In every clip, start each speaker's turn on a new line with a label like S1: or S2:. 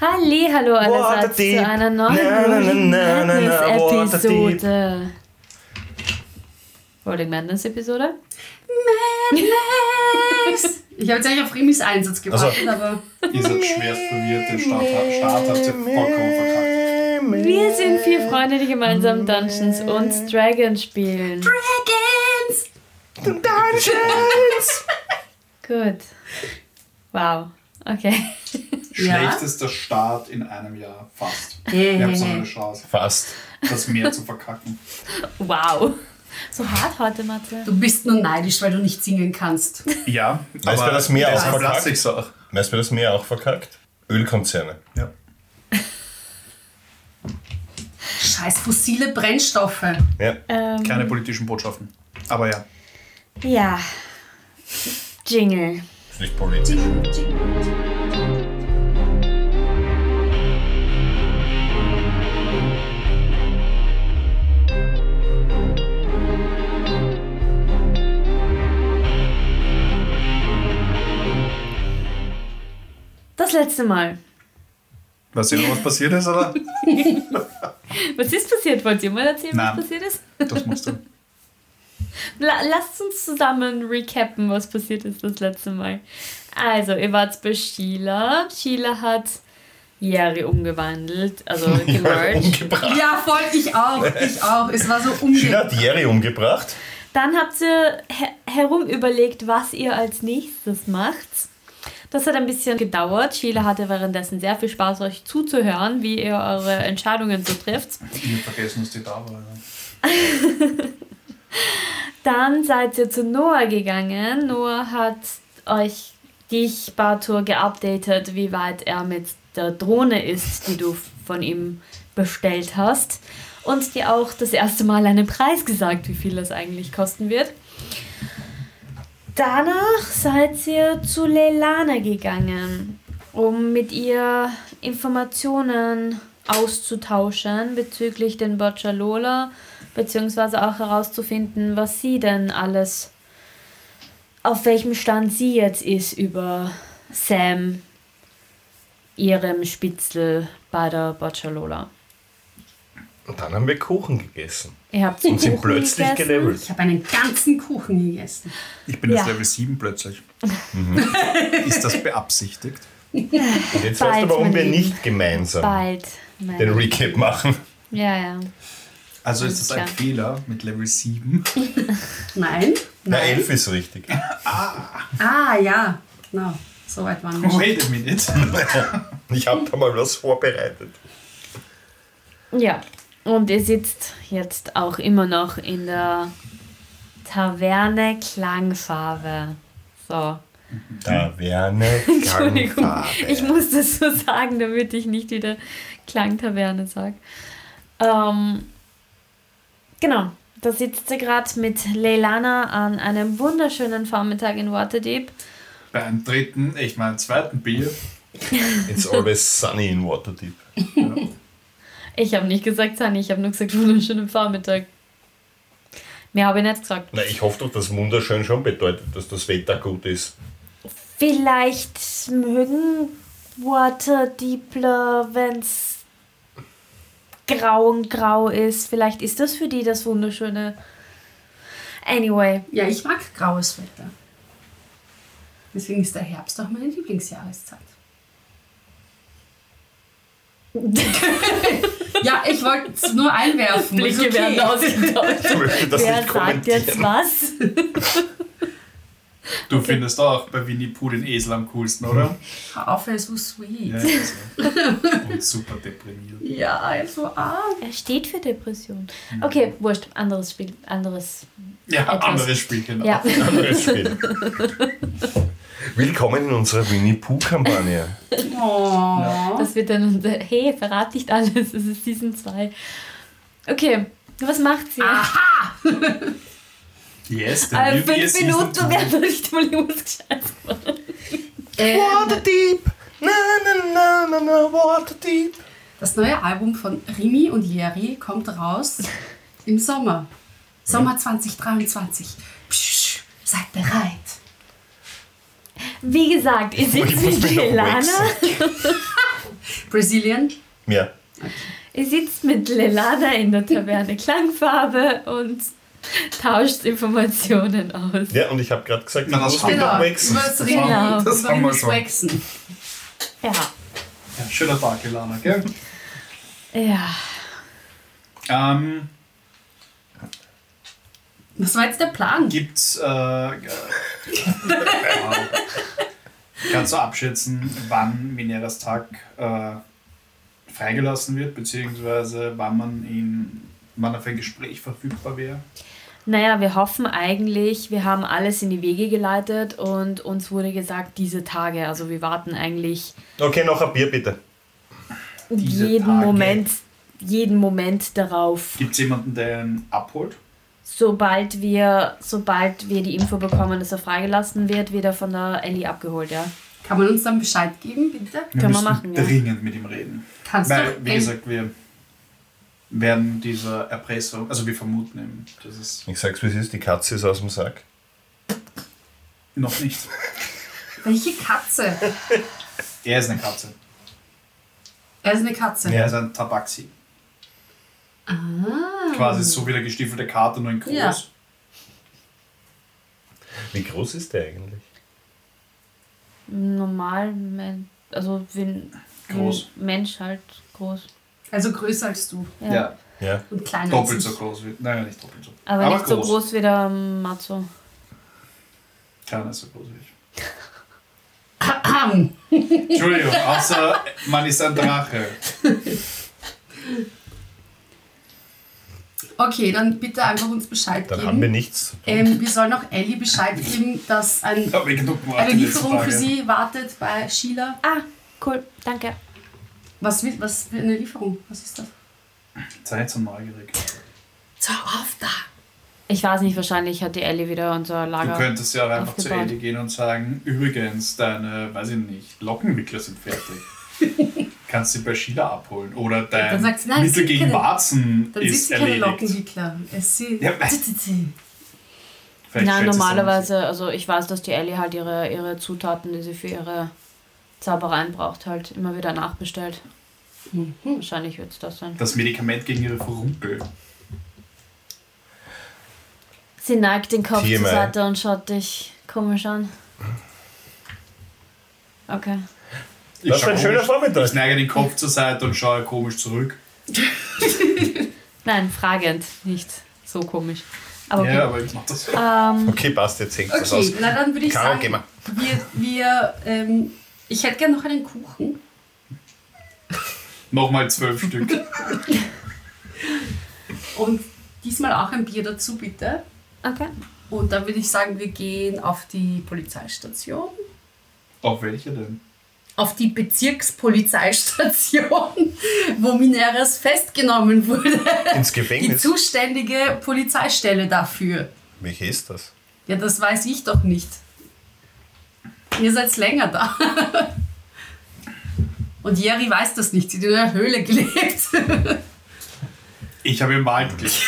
S1: Halli, hallo allerseits zu einer neuen Madness-Episode. Rolling Madness-Episode?
S2: Madness! Ich habe jetzt eigentlich auf Rimis Einsatz gewartet,
S3: Also-
S2: aber
S4: Ihr seid schwerst verwirrt, den Start, Start habt ihr vollkommen verkackt.
S1: Wir sind vier Freunde, die gemeinsam Dungeons und Dragons spielen.
S2: Dragons!
S1: Gut. Wow. Okay.
S2: Ja.
S4: Schlechtester Start in einem Jahr, fast.
S2: Hey,
S4: Wir haben so eine Chance,
S3: Fast.
S4: das mehr zu verkacken.
S1: Wow. So hart heute, Mathe.
S2: Du bist nur neidisch, weil du nicht singen kannst.
S4: Ja,
S3: Weißt du, das Meer auch verkackt?
S4: ich auch.
S3: Weißt du, wer das Meer auch verkackt? Ölkonzerne.
S4: Ja.
S2: Scheiß fossile Brennstoffe.
S3: Ja.
S1: Ähm,
S4: Keine politischen Botschaften. Aber ja.
S1: ja. Jingle.
S3: Ist nicht politisch.
S1: Das letzte Mal.
S4: Weißt du was passiert ist, oder?
S1: Was ist passiert? Wollt ihr mal erzählen,
S4: Nein.
S1: was passiert ist?
S4: Das musst du.
S1: La lasst uns zusammen recappen, was passiert ist das letzte Mal. Also, ihr wart bei Sheila. Sheila hat Jerry umgewandelt, also gemerged.
S3: umgebracht.
S2: Ja, voll, ich auch, ich auch. Es war so
S3: Sheila
S2: umge...
S3: hat Jerry umgebracht.
S1: Dann habt ihr her herum überlegt, was ihr als nächstes macht. Das hat ein bisschen gedauert. Sheila hatte währenddessen sehr viel Spaß, euch zuzuhören, wie ihr eure Entscheidungen so trifft.
S4: Ich hab vergessen, dass die da war.
S1: Dann seid ihr zu Noah gegangen. Noah hat euch, dich, Bartur, geupdatet, wie weit er mit der Drohne ist, die du von ihm bestellt hast. Und dir auch das erste Mal einen Preis gesagt, wie viel das eigentlich kosten wird. Danach seid ihr zu Leilana gegangen, um mit ihr Informationen auszutauschen bezüglich den Boccialola, beziehungsweise auch herauszufinden, was sie denn alles, auf welchem Stand sie jetzt ist über Sam, ihrem Spitzel bei der Boccialola.
S3: Und dann haben wir Kuchen gegessen.
S1: Ihr habt
S3: Und sind plötzlich
S1: gegessen.
S3: gelevelt.
S2: Ich habe einen ganzen Kuchen gegessen.
S4: Ich bin jetzt
S1: Ja.
S4: Level 7 plötzlich. ist das beabsichtigt?
S3: Und jetzt weißt
S1: Bald,
S3: du, warum wir
S1: Lieben.
S3: nicht gemeinsam
S1: Bald.
S3: den Recap machen.
S1: Ja, ja.
S4: Also ist das ein
S1: Klar.
S4: Fehler mit Level 7?
S2: Nein?
S3: Na,
S2: Nein.
S3: elf ist richtig.
S2: Ah, ja. No, so weit waren wir schon.
S4: Wait a minute.
S3: Ich habe da mal was vorbereitet.
S1: Ja, und ihr sitzt jetzt auch immer noch in der Taverne Klangfarbe. So.
S3: Taverne
S1: Entschuldigung,
S3: Klangfarbe.
S1: ich muss das so sagen, damit ich nicht wieder Klangtaverne sage. Ähm, genau, da sitzt sie gerade mit Leilana an einem wunderschönen Vormittag in Waterdeep.
S4: Beim dritten, ich meine zweiten Bier.
S3: It's always sunny in Waterdeep.
S1: Ich habe nicht gesagt Sunny, ich habe nur gesagt wunderschönen Vormittag. Mehr habe ich nicht gesagt.
S3: Na, ich hoffe doch, dass wunderschön schon bedeutet, dass das Wetter gut ist.
S1: Vielleicht mögen Waterdeepler, wenn es grau und grau ist. Vielleicht ist das für die das Wunderschöne. Anyway,
S2: Ja, ich mag graues Wetter. Deswegen ist der Herbst auch meine Lieblingsjahreszeit. ja, ich wollte es nur einwerfen.
S1: Blicke
S2: okay.
S1: werden ausgetauscht.
S3: Ich möchte das
S1: Wer sagt jetzt was?
S4: Du findest auch bei Winnie Pooh den Esel am coolsten, oder?
S2: Hör auf, er ist so sweet.
S4: Ja, also. Und super deprimiert.
S2: Ja, er ist so arm.
S1: Er steht für Depression. Okay, wurscht. Anderes Spiel. Anderes.
S4: Ja,
S1: Etwas.
S4: anderes Spiel, genau.
S1: Ja.
S3: Anderes Spiel. Willkommen in unserer Winnie Pooh-Kampagne.
S2: Oh.
S1: Das wird dann unser. Hey, verrat nicht alles. Es ist Season 2. Okay, was macht sie?
S4: Yes, the
S1: Äh, fünf Minuten werden nicht mal machen.
S2: Ähm,
S3: Waterdeep! Na, na, na, na, na, Waterdeep!
S2: das neue Album von Rimi und Jerry kommt raus im Sommer. Sommer 2023. Psch, seid bereit.
S1: Wie gesagt, ihr sitzt mit
S3: wechseln.
S2: Brazilian?
S3: Ja.
S1: Ihr sitzt mit Lelana in der Taverne Klangfarbe und tauscht Informationen aus.
S3: Ja, und ich habe gerade gesagt,
S4: Na,
S3: ich
S4: das
S3: muss
S4: haben wir.
S3: wechseln.
S2: das
S1: Genau.
S4: Das haben wir
S2: das
S4: schon.
S2: Waxen.
S1: Ja.
S4: Ja, schöner Tag, Ilana, gell?
S1: Ja.
S4: Ähm,
S2: Was war jetzt der Plan?
S4: gibt's. Äh, äh, kannst du abschätzen, wann Mineras Tag äh, freigelassen wird, beziehungsweise wann man ihn, wann er für ein Gespräch verfügbar wäre?
S1: Naja, wir hoffen eigentlich, wir haben alles in die Wege geleitet und uns wurde gesagt, diese Tage. Also wir warten eigentlich
S3: Okay, noch ein Bier bitte.
S4: Diese
S1: jeden
S4: Tage.
S1: Moment, jeden Moment darauf.
S4: Gibt es jemanden, der ihn abholt?
S1: Sobald wir, sobald wir die Info bekommen, dass er freigelassen wird, wird er von der Ellie abgeholt, ja.
S2: Kann man uns dann Bescheid geben, bitte?
S4: Wir
S1: Können wir
S4: müssen
S1: machen, ja.
S4: dringend mit ihm reden.
S2: Kannst
S4: Weil,
S2: du?
S4: wie gesagt, wir werden dieser Erpressung, also wir vermuten eben, dass es
S3: Ich sag's wie es ist, die Katze ist aus dem Sack.
S4: noch nicht.
S2: welche Katze?
S4: Er ist eine Katze.
S2: Er ist eine Katze.
S4: Er ist ein Tabaxi.
S2: Ah.
S4: Quasi so wie der gestiefelte Kater, nur in groß.
S2: Ja.
S3: Wie groß ist der eigentlich?
S1: Normal, also wie
S4: Groß.
S1: Mensch halt groß.
S2: Also größer als du
S1: Ja.
S4: Ja,
S3: Ja.
S2: und kleiner
S4: doppelt
S2: als
S4: so groß wie. Nein, nicht doppelt so.
S1: Aber,
S4: Aber
S1: nicht so
S4: groß.
S1: groß wie der Matzo.
S4: Keiner ist so groß wie ich. Entschuldigung, außer man ist ein Drache.
S2: Okay, dann bitte einfach uns Bescheid
S3: Dann
S2: geben.
S3: haben wir nichts.
S2: ähm, wir sollen auch Ellie Bescheid geben, dass ein, eine Lieferung für sie wartet bei Sheila.
S1: Ah, cool, danke.
S2: Was, was für eine Lieferung? Was ist das?
S4: Sei jetzt so neugierig.
S2: So auf da.
S1: Ich weiß nicht, wahrscheinlich hat die Ellie wieder unser
S4: Du
S1: Lager.
S4: könntest ja auch einfach zu. Ellie gehen und sagen, übrigens, deine, weiß ich nicht, Lockenwickler sind fertig. Kannst sie bei Sheila abholen. Oder dein
S2: Dann sagt sie, nein,
S4: Mittel gegen
S2: keine-
S4: Warzen
S2: Dann
S4: ist
S2: sie keine
S4: erledigt.
S2: Lockenwickler. Es sind
S4: Ja. Vielleicht
S1: Nein, normalerweise, also ich weiß, dass die Ellie halt ihre, ihre Zutaten, die sie für ihre Zaubereien braucht, halt immer wieder nachbestellt.
S2: Mhm.
S1: Wahrscheinlich wird es das sein.
S4: Das Medikament gegen ihre Verrumpel.
S1: Sie neigt den Kopf zur
S3: Viermal.
S1: Seite und schaut dich komisch an. Okay.
S4: Ich
S3: Das war ein schöner Vormittag.
S4: Ich neige den Kopf zur Seite und schaue komisch zurück.
S1: Nein, fragend, nicht so komisch. Aber okay.
S4: Ja, aber ich mach das.
S1: ähm,
S3: Okay, passt, jetzt hängt das aus.
S2: Okay, na dann würde ich
S3: Caro,
S2: sagen, wir, wir ähm, ich hätte gerne noch einen Kuchen.
S4: Nochmal zwölf Stück.
S2: Und diesmal auch ein Bier dazu, bitte.
S1: okay.
S2: Und dann würde ich sagen, wir gehen auf die Polizeistation.
S4: Auf welche denn?
S2: Auf die Bezirkspolizeistation, wo Mineres festgenommen wurde.
S3: Ins
S2: Die
S3: Gefängnis.
S2: zuständige Polizeistelle dafür.
S3: Welche ist das?
S2: Ja, das weiß ich doch nicht. Ihr seid länger da. Und Jerry weiß das nicht. Sie hat in einer Höhle gelebt.
S4: Ich habe im Wald gelebt.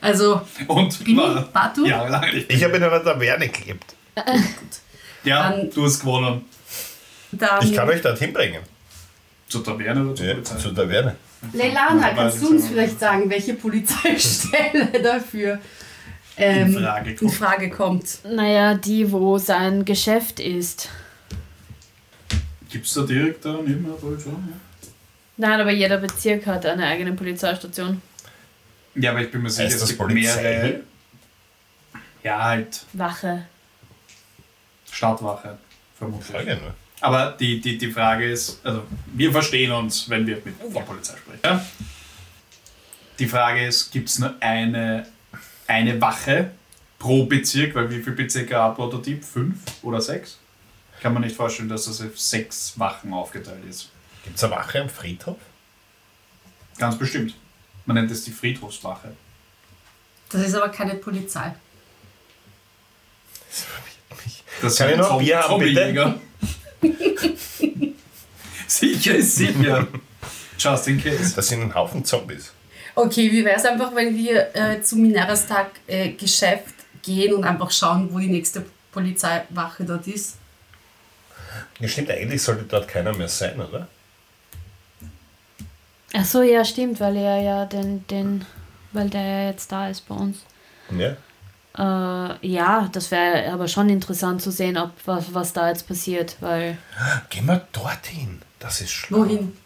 S2: Also,
S4: Und war
S2: Batu?
S4: jahrelang nicht.
S3: Ich habe in einer Taverne gelebt.
S4: Ja,
S2: Dann-
S4: du hast gewonnen.
S2: dann.
S3: Ich kann euch dorthin bringen.
S4: Zur Taverne oder zur
S3: Ja,
S4: Polizei?
S3: zur Taverne.
S2: Leilana,
S4: Ja,
S2: kannst
S4: weiß
S2: du
S4: ich
S2: uns
S4: auch.
S2: vielleicht sagen, welche Polizeistelle dafür ähm,
S4: In Frage
S2: in
S4: kommt.
S2: Frage kommt?
S1: Naja, die, wo sein Geschäft ist.
S4: Gibt es da direkt da neben der Polizei?
S1: Nein, aber jeder Bezirk hat eine eigene Polizeistation.
S4: Ja, aber ich bin mir sicher,
S3: Heißt
S4: es
S3: das
S4: gibt
S3: Polizei?
S4: mehrere. Ja, halt
S1: Wache.
S4: Stadtwache, vermutlich.
S3: Frage nur.
S4: Aber die, die, die Frage ist, also wir verstehen uns, wenn wir mit der Polizei sprechen. Ja? Die Frage ist, gibt es nur eine, eine Wache pro Bezirk? Weil wie viele Bezirke hat Prototyp? Fünf oder sechs? Kann man nicht vorstellen, dass das auf sechs Wachen aufgeteilt ist.
S3: Gibt es eine Wache am Friedhof?
S4: Ganz bestimmt. Man nennt es die Friedhofswache.
S2: Das ist aber keine Polizei.
S3: Das mich.
S4: Das
S3: Kann ich noch
S4: Zombie-
S3: Bier haben, bitte?
S4: Zombiejäger. sicher ist sicher. Just in case.
S3: Das sind ein Haufen Zombies.
S2: Okay, wie wäre es einfach, wenn wir äh, zum Mineras Tag äh, Geschäft gehen und einfach schauen, wo die nächste Polizeiwache dort ist?
S3: Ja, stimmt, eigentlich sollte dort keiner mehr sein, oder?
S1: Ach so, ja, stimmt, weil er ja den, den, weil der ja jetzt da ist bei uns.
S3: Ja.
S1: Äh, ja, das wäre aber schon interessant zu sehen, ob was, was da jetzt passiert, weil.
S3: Gehen wir dorthin. Das ist schlau.
S2: Wohin?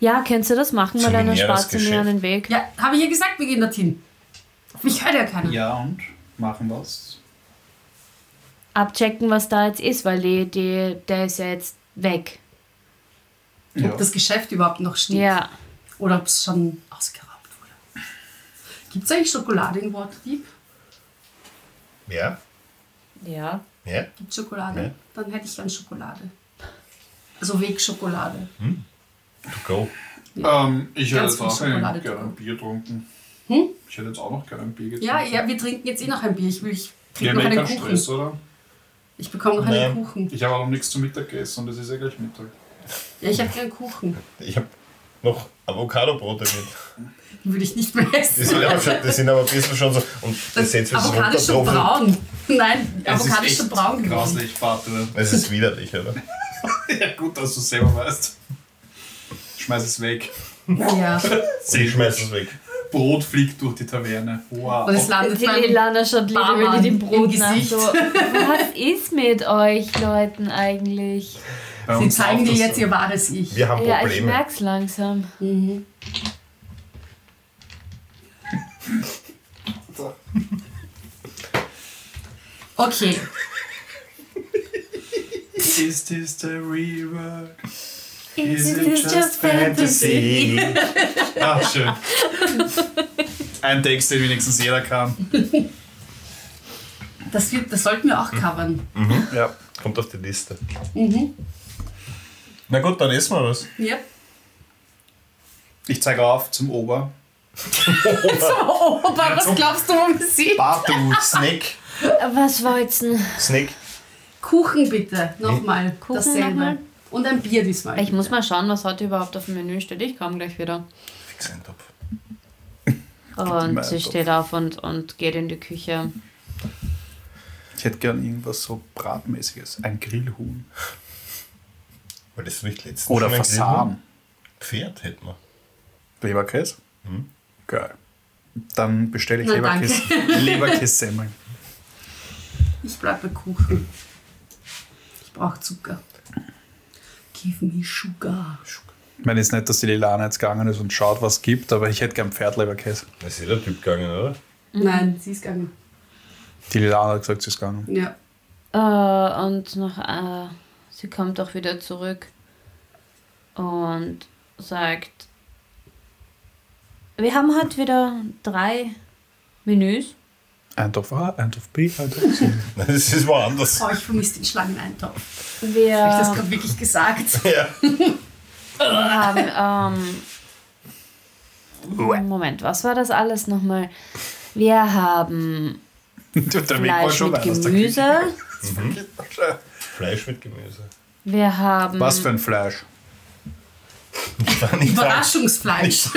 S1: Ja, kannst du das machen mit einer schwarzen mir an den Weg?
S2: Ja, habe ich ja gesagt, wir gehen dorthin. Auf mich hört ja keiner.
S4: Ja, und? Machen was?
S1: Abchecken, was da jetzt ist, weil die, die, der ist ja jetzt weg.
S4: Ja.
S2: Ob das Geschäft überhaupt noch steht.
S1: Ja.
S2: Oder ob es schon ausgeraubt wurde. Gibt es eigentlich Schokolade in Waterdeep?
S3: Ja?
S1: Ja.
S3: Ja?
S2: Gibt Schokolade?
S3: Ja.
S2: Dann hätte ich gern Schokolade. Also Wegschokolade.
S3: To go.
S4: Ähm, ich hätte
S2: Ganz
S4: jetzt auch gerne ein Bier getrunken.
S2: Hm?
S4: Ich hätte jetzt auch noch gerne ein Bier getrunken.
S2: Ja, ja, wir trinken jetzt eh noch ein Bier. Ich, will, ich
S4: haben
S2: noch einen
S4: keinen
S2: Kuchen.
S4: Stress, oder?
S2: Ich bekomme noch
S3: Nein.
S2: einen Kuchen.
S4: Ich habe auch noch nichts zum Mittag gegessen und es ist ja gleich Mittag.
S2: Ja, ich habe gern Kuchen.
S3: Ich habe noch Avocado-Brote mit.
S2: Die würde ich nicht mehr
S3: Die
S2: essen.
S3: sind, aber schon, die sind aber ein bisschen schon so. Und das es
S2: Avocado ist schon braun. Nein,
S4: Es
S2: Avocado
S4: ist
S2: ist schon braun geworden.
S4: grauslich, Vater.
S3: Es ist widerlich, oder?
S4: ja, gut, dass du es selber weißt. Schmeiß es weg.
S2: Ja.
S3: Und ich schmeiß es weg.
S4: Brot fliegt durch die Taverne. Wow.
S2: Und es landet
S1: Die Lilana schaut literally dem
S2: im
S1: Brot nach. So, was ist mit euch Leuten eigentlich?
S4: Bei
S2: Sie
S4: uns
S2: zeigen dir jetzt ihr wahres Ich.
S3: Wir haben
S1: Ja, ich
S3: Probleme.
S1: merk's langsam.
S2: Okay,
S4: Is this the real world?
S1: Is
S4: it
S1: it
S4: just
S1: just fantasy?
S4: Ah, schön. Ein Text, den wenigstens jeder kann.
S2: das, wird, das sollten wir auch covern.
S4: Ja.
S3: Kommt auf die Liste.
S2: Mhm.
S3: Na gut, dann essen wir was.
S2: Ja.
S4: Ich zeige auf zum Ober.
S2: Oh, Opa, was glaubst du, wo wir sind?
S4: Bartu.
S3: Snack.
S1: Was wollt's denn?
S3: Snack.
S2: Kuchen bitte, nochmal.
S1: Kuchen
S2: dasselbe.
S1: nochmal?
S2: Und ein Bier diesmal.
S1: Ich muss mal schauen, was heute überhaupt auf dem Menü steht. Ich komme gleich wieder.
S3: Fix ein Topf.
S1: Und sie
S4: Topf.
S1: steht auf und, und geht in die Küche.
S4: Ich hätte gern irgendwas so Bratmäßiges. Ein Grillhuhn.
S3: Weil das nicht letztens
S4: Oder Fasan.
S3: Pferd hätten wir.
S4: Leberkäse? Geil. Dann bestelle ich Leberkäse. Leberkäse-Semmeln.
S2: Ich bleib bei Kuchen. Ich brauche Zucker. Give me sugar.
S4: Ich meine jetzt nicht, dass die Lilana jetzt gegangen ist und schaut, was es gibt, aber ich hätte gern Pferdleberkäse.
S3: Da ist jeder Typ gegangen, oder?
S2: Nein, sie ist gegangen.
S4: Die Lilana hat gesagt, sie ist gegangen.
S2: Ja.
S1: Äh, und noch, äh, sie kommt auch wieder zurück und sagt, wir haben heute wieder drei Menüs.
S4: Ein Topf A, ein Topf B, ein Topf C.
S3: Nein, das ist woanders.
S2: Oh, ich vermisse den Schlangeneintopf.
S1: Wir
S2: Habe ich das gerade wirklich gesagt?
S3: Ja.
S1: haben, ähm, Moment, was war das alles nochmal? Wir haben Fleisch mit Gemüse.
S4: Küche.
S3: Fleisch mit Gemüse.
S1: Wir haben
S4: Was für ein Fleisch?
S2: Überraschungsfleisch.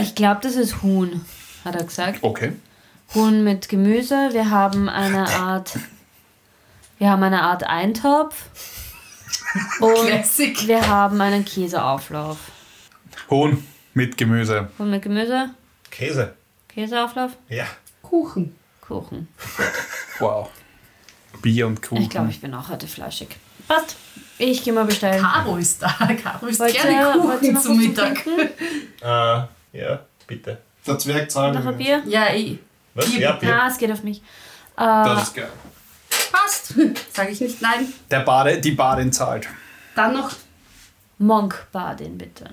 S1: Ich glaube, das ist Huhn, hat er gesagt.
S4: Okay.
S1: Huhn mit Gemüse. Wir haben eine Art. Wir haben eine Art Eintopf. Und
S2: Classic.
S1: wir haben einen Käseauflauf.
S4: Huhn mit Gemüse.
S1: Huhn mit Gemüse,
S3: Käse.
S1: Käseauflauf,
S3: Ja.
S2: Kuchen.
S1: Kuchen.
S4: Wow. Bier und Kuchen.
S1: Ich glaube, ich bin auch heute fleischig. Passt. Ich gehe mal bestellen.
S2: Caro ist da. Caro isst
S1: Wollt
S2: gerne Kuchen zum Mittag.
S3: Äh, ja, bitte.
S4: Der Zwerg zahlt.
S1: Noch ein Bier?
S2: Ja, eh.
S3: Was?
S2: Bier
S3: Ja. Bier.
S1: Ah, es geht auf mich. Äh,
S4: Das ist geil.
S2: Passt. Sage ich nicht nein.
S4: Der Bade, die Badin zahlt.
S2: Dann noch,
S1: Monk Badin, bitte.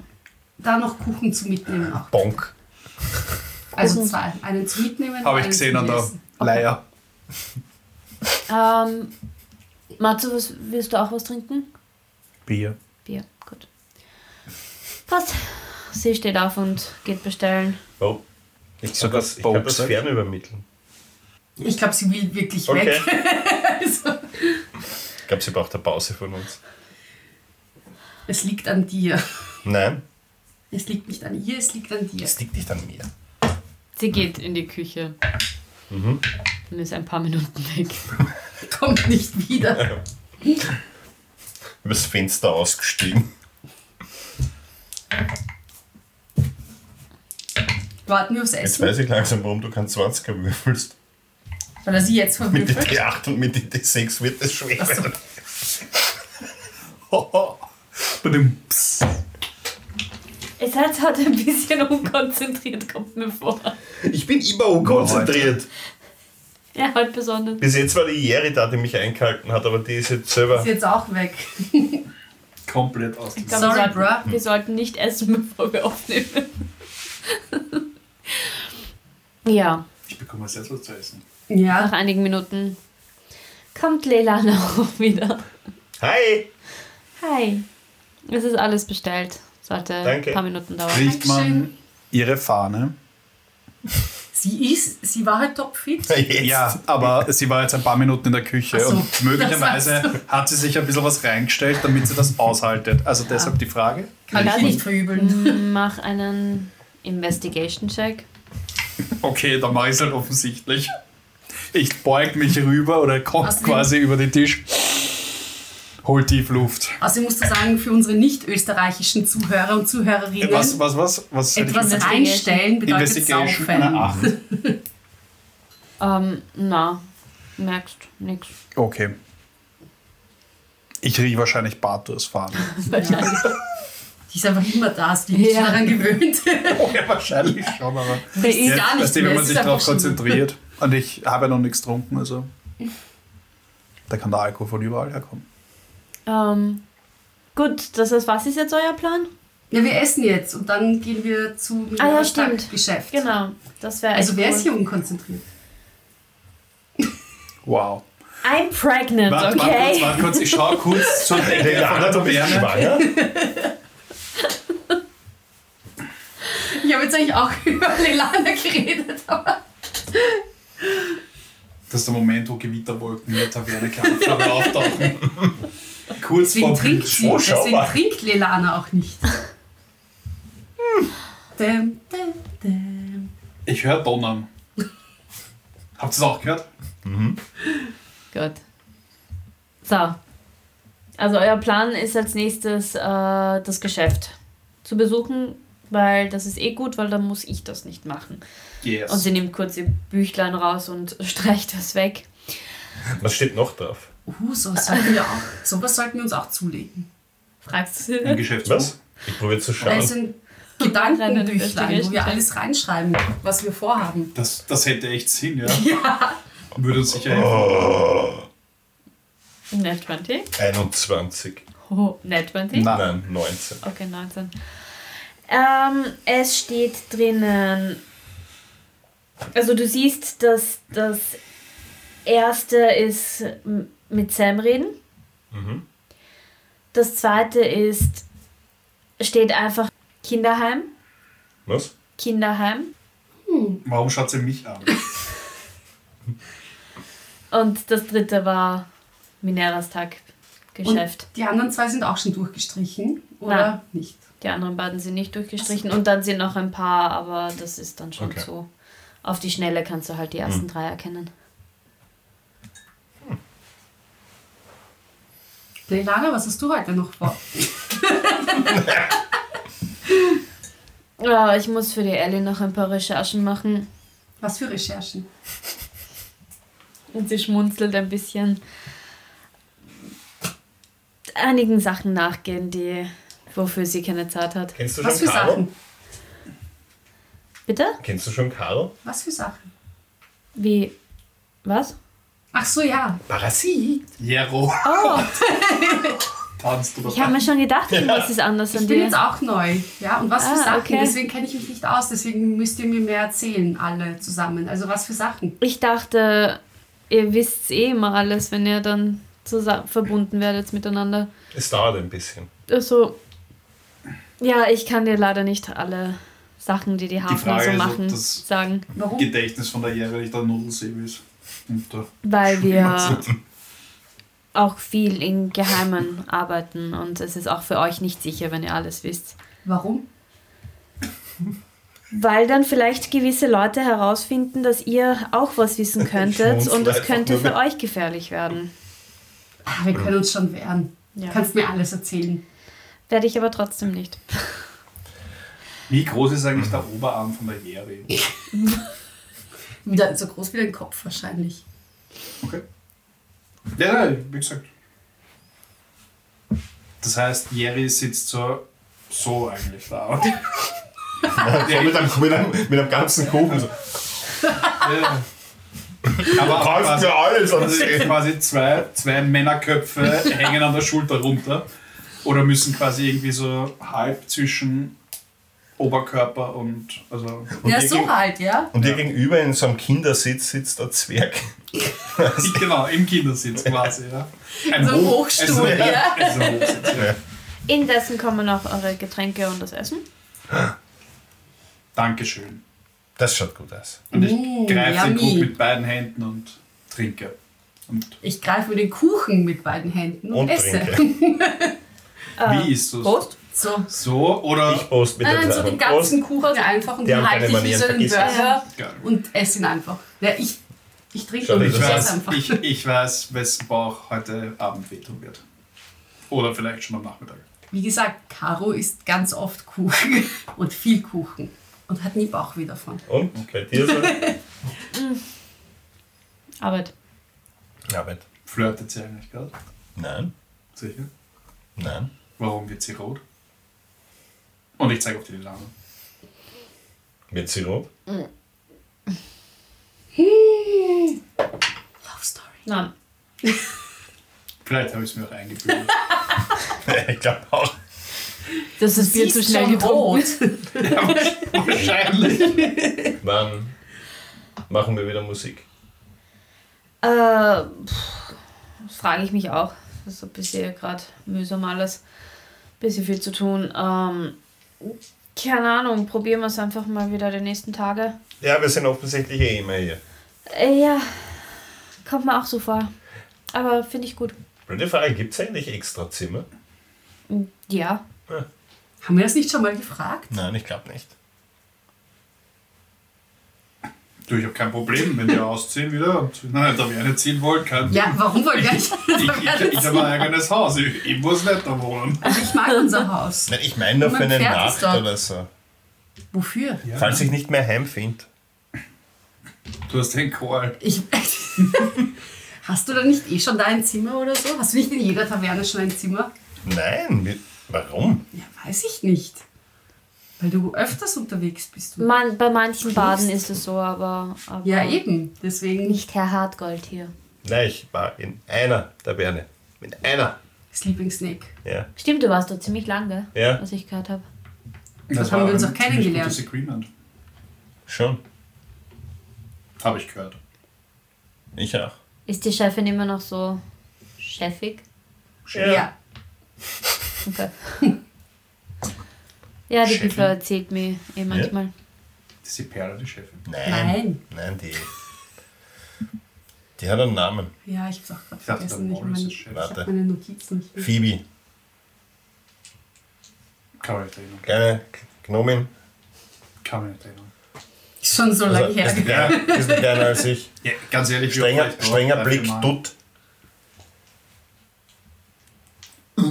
S2: dann noch Kuchen zum Mitnehmen auch.
S3: Bonk.
S2: Also zwei. Einen zum Mitnehmen.
S4: Habe ich gesehen an der. Leier.
S1: Ähm, Matze, was, willst du auch was trinken?
S4: Bier.
S1: Bier, gut. Passt. Sie steht auf und geht bestellen.
S3: Oh. Ich kann das, ich kann das fernübermitteln.
S2: Ich glaube, sie will wirklich
S3: Okay.
S2: weg. also,
S3: Ich glaube, sie braucht eine Pause von uns.
S2: es liegt an dir.
S3: Nein,
S2: Es liegt nicht an ihr, es liegt an dir.
S3: es liegt nicht an mir.
S1: Sie geht in die Küche. Und ist ein paar Minuten weg.
S2: Kommt nicht wieder.
S3: übers Fenster ausgestiegen.
S2: Warten wir aufs
S3: Jetzt
S2: Essen,
S3: weiß ich langsam, warum du keinen 20er würfelst.
S2: weil er sie jetzt
S3: Mit der
S2: verwürfelt.
S3: D8 und mit der D6 wird es schwer.
S2: Ach so.
S4: Badum, pss.
S1: Ihr seid halt ein bisschen unkonzentriert, kommt mir vor.
S3: Ich bin immer unkonzentriert.
S1: Ja, halt besonders.
S3: Bis jetzt war die Jerry da, die mich eingehalten hat, aber die ist jetzt selber.
S2: Ist jetzt auch weg.
S4: Komplett aus dem
S1: wir,
S2: Sorry,
S1: sollten,
S2: bruh.
S1: wir sollten nicht essen, bevor wir aufnehmen. ja,
S4: Ich bekomme als erstes zu essen.
S1: nach
S2: Ja,
S1: einigen Minuten kommt Leilana auch wieder.
S3: Hi!
S1: Hi. Es ist alles bestellt. Sollte
S3: Danke.
S1: ein paar Minuten dauern.
S4: Riecht man
S2: Dankeschön.
S4: ihre Fahne?
S2: sie ist, sie war halt topfit.
S3: Jetzt.
S4: Ja, aber sie war jetzt ein paar Minuten in der Küche
S2: so,
S4: und möglicherweise hat sie sich ein bisschen was reingestellt, damit sie das aushaltet. Also deshalb die Frage.
S2: Kann ich nicht
S1: ich-
S2: verübeln.
S1: Mach einen Investigation-Check.
S4: Okay, dann mache ich es halt offensichtlich. Ich beug mich rüber oder komme quasi über den Tisch. Hol tief Luft.
S2: Also ich muss da sagen, für unsere nicht-österreichischen Zuhörer und Zuhörerinnen,
S4: Was, was, was? was
S2: etwas reinstellen bedeutet saufen.
S4: 8.
S1: Ähm, na, merkst nix.
S4: Okay. Ich rieche wahrscheinlich Bartos Fahne.
S1: Wahrscheinlich.
S2: Die ist einfach immer da, ist die nicht
S1: Ja.
S2: daran gewöhnt.
S4: Oh ja, wahrscheinlich schon, aber.
S2: Der ist gar nicht
S4: weißt du, wenn man sich
S2: ist
S4: darauf konzentriert. Und ich habe ja noch nichts getrunken, also. Da kann der Alkohol von überall herkommen.
S1: Ähm, gut, das heißt, was ist jetzt euer Plan?
S2: Ja, wir essen jetzt und dann gehen wir zu
S1: Ah ja, stimmt.
S2: Geschäft.
S1: Genau, das wäre
S2: Also wer
S1: cool.
S2: ist hier unkonzentriert?
S4: Wow.
S1: I'm pregnant,
S4: Warte, warte kurz,
S1: okay?
S4: warte kurz, ich schaue kurz von der
S3: Leilana, du bist schwanger?
S2: Ich habe jetzt eigentlich auch über Lelana geredet, aber
S4: Das ist der Moment, wo Gewitterwolken in der Taverne auftauchen. Kurz
S2: deswegen
S4: vor
S2: trinkt sie, deswegen trinkt Lelana auch nicht. Däm, däm, däm.
S4: Ich höre Donnern. Habt ihr es auch gehört?
S1: Gut. So. Also euer Plan ist als nächstes äh, das Geschäft zu besuchen, weil das ist eh gut, weil dann muss ich das nicht machen.
S4: Yes.
S1: Und sie nimmt kurz ihr Büchlein raus und streicht was weg.
S3: Was steht noch drauf?
S2: Uh, sowas sollten wir auch, sowas sollten wir uns auch zulegen.
S1: Fragst du
S4: Ein
S1: sie?
S4: Geschäftsbuch.
S3: Was? Ich probiere zu
S2: Da
S3: schauen.
S2: ist ein Gedankenbüchlein, wo wir alles reinschreiben, was wir vorhaben.
S4: Das, das hätte echt Sinn, ja. Würde uns sicher helfen.
S1: Net 20?
S3: 21.
S1: Oh, Net 20?
S4: Nein.
S3: Nein, 19.
S1: Okay, 19. Ähm, es steht drinnen. Also du siehst, dass das erste ist mit Sam reden.
S3: Mhm.
S1: Das zweite ist, steht einfach Kinderheim.
S3: Was?
S1: Kinderheim.
S4: Warum schaut sie mich an?
S1: Und das dritte war Mineras Tag Geschäft.
S2: Und die anderen zwei sind auch schon durchgestrichen, oder
S1: Nein.
S2: nicht?
S1: Die anderen beiden sind nicht durchgestrichen. Und dann sind noch ein paar, aber das ist dann schon
S3: Okay.
S1: so. Auf die Schnelle kannst du halt die ersten drei erkennen.
S2: Leilana, was hast du heute noch vor?
S1: Ja, ich muss für die Ellie noch ein paar Recherchen machen.
S2: Was für Recherchen?
S1: Und sie schmunzelt ein bisschen. Einigen Sachen nachgehen, die wofür sie keine Zeit hat.
S3: Kennst du schon
S2: Was für
S3: Caro?
S2: Sachen?
S1: Bitte?
S3: Kennst du schon Caro?
S2: Was für Sachen?
S1: Wie? Was?
S2: Ach so, ja.
S3: Parasit.
S4: Jero.
S1: Oh,
S4: Tanzt du
S1: ich habe mir schon gedacht, was ist anders
S2: Ich
S1: an
S2: bin
S1: dir.
S2: jetzt auch neu. Ja, und was für
S1: Ah,
S2: Sachen?
S1: okay.
S2: Deswegen kenne ich mich nicht aus. Deswegen müsst ihr mir mehr erzählen, alle zusammen. Also was für Sachen?
S1: Ich dachte, ihr wisst eh immer alles, wenn ihr dann zusammen verbunden werdet miteinander.
S3: Es dauert ein bisschen.
S1: Also, ja, ich kann dir leider nicht alle Sachen, die die Hafen
S4: Frage
S1: so
S4: ist, ob
S1: machen,
S4: das-
S1: sagen,
S2: Warum?
S4: Gedächtnis von der der Nudelsäbel ist.
S1: Weil wir auch viel in Geheimen arbeiten und es ist auch für euch nicht sicher, wenn ihr alles wisst.
S2: Warum?
S1: Weil dann vielleicht gewisse Leute herausfinden, dass ihr auch was wissen könntet und das
S3: einfach
S1: könnte für euch gefährlich werden.
S2: Ah, wir können uns schon wehren.
S1: Ja.
S2: Kannst mir alles erzählen.
S1: Werde ich aber trotzdem nicht.
S4: Wie groß ist eigentlich der Oberarm von der Jerry?
S2: Wieder so groß wie dein Kopf wahrscheinlich.
S4: Okay. Ja, nein, wie gesagt. Das heißt, Jerry sitzt so, so eigentlich da. Und
S3: So mit, einem, mit, einem, mit einem ganzen Kuchen. So.
S4: Ja. Aber
S3: Kaufst
S4: quasi,
S3: mir alles an
S4: also
S3: sich.
S4: quasi zwei, zwei Männerköpfe hängen an der Schulter runter oder müssen quasi irgendwie so halb zwischen Oberkörper und also
S2: ja,
S3: dir
S2: so halt, ja.
S3: Und dir gegenüber in so einem Kindersitz sitzt ein Zwerg.
S4: genau im Kindersitz quasi ja. Ein
S2: So ein
S4: Hoch-
S2: Hochstuhl,
S4: also,
S2: ja.
S4: Also Hochsitz, ja.
S1: Indessen kommen noch eure Getränke und das Essen.
S4: Dankeschön.
S3: Das schaut gut aus.
S4: Und ich
S2: Mm,
S4: greife den. Krug mit beiden Händen und trinke. Und
S2: Ich greife mir den Kuchen mit beiden Händen und,
S3: Und
S2: esse.
S4: wie isst du es?
S1: Prost.
S2: So.
S4: So oder
S3: Ich post mit
S2: Nein, so den ganzen Kuchen einfach und
S3: Die
S2: den halte ich wie so einen. Burger und esse ihn einfach. Ja, ich, ich trinke ihn
S4: Ich weiß,
S2: einfach.
S4: ich, ich weiß, wessen Bauch heute Abend wehtun wird. Oder vielleicht schon am Nachmittag.
S2: Wie gesagt, Caro isst ganz oft Kuchen und viel Kuchen und hat nie Bauchweh davon.
S3: Und bei dir so?
S1: Arbeit.
S3: Arbeit.
S4: Flirtet sie eigentlich gerade?
S3: Nein,
S4: Sicher.
S3: nein.
S4: Warum wird sie rot? Und ich zeige auf die Lilane.
S3: Wird sie rot?
S2: Love Story.
S1: Nein.
S4: Vielleicht habe ich es mir auch eingebildet.
S3: ich glaube auch.
S1: Das ist Bier zu schnell getrunken.
S2: rot.
S4: Wahrscheinlich.
S3: Wann machen wir wieder Musik?
S1: Äh, frage ich mich auch. Das ist ein bisschen gerade mühsam alles. Bisschen viel zu tun. Ähm, keine Ahnung, probieren wir es einfach mal wieder die nächsten Tage.
S3: Ja, wir sind offensichtlich eh immer hier.
S1: Äh, ja, kommt mir auch so vor. Aber finde ich gut.
S3: Blöde Frage, gibt es eigentlich extra Zimmer?
S1: Ja.
S2: Haben wir das nicht schon mal gefragt?
S3: Nein, ich glaube nicht.
S4: Du, ich habe kein Problem, wenn wir ausziehen wieder und in eine Taverne ziehen wollen, kann.
S2: Ja, warum wollen wir nicht?
S4: Ich, ich, ich habe ein eigenes Haus, ich, ich muss nicht da wohnen.
S2: Also ich mag unser Haus.
S3: Nein, ich meine nur für eine Nacht oder so.
S2: Wofür?
S3: Falls ich nicht mehr heimfinde.
S4: Du hast den Kohl.
S2: Ich, Hast du da nicht eh schon da ein Zimmer oder so? Hast du nicht in jeder Taverne schon ein Zimmer?
S3: Nein, warum?
S2: Ja, weiß ich nicht. Weil du öfters unterwegs bist.
S1: Man, bei manchen Baden ist es so, aber, aber
S2: Ja, eben. Deswegen
S1: nicht Herr Hartgold hier.
S3: Nein, ich war in einer Taverne. In einer.
S2: Sleeping Snake.
S3: Ja.
S1: Stimmt, du warst da ziemlich lange,
S3: Ja.
S1: was ich gehört habe.
S2: Das haben wir uns auch kennengelernt.
S4: Gutes Agreement.
S3: Schon.
S4: Habe ich gehört.
S3: Ich auch.
S1: Ist die Chefin immer noch so chefig?
S2: Ja.
S1: Okay. ja, die
S3: Chefin?
S1: Bibel erzählt mir eh manchmal.
S4: Das ist die Perle, die Chefin.
S3: Nein.
S2: Nein.
S3: Nein, die. Die hat einen Namen.
S2: Ja, ich hab's auch gerade
S4: Ich dachte, der
S2: vergessen. Ich, meine,
S4: ist
S2: ich
S3: Warte.
S2: hab meine Notizen nicht.
S3: Phoebe.
S4: Kann man nicht erinnern.
S3: Kleine Gnomin.
S4: Kann man nicht erinnern.
S2: Schon so lange
S3: Also,
S2: her.
S3: ist, kleiner, ist kleiner als ich.
S4: Ja, ganz ehrlich, wie
S3: Strenger,
S4: ich
S3: strenger? Blick. Dutt.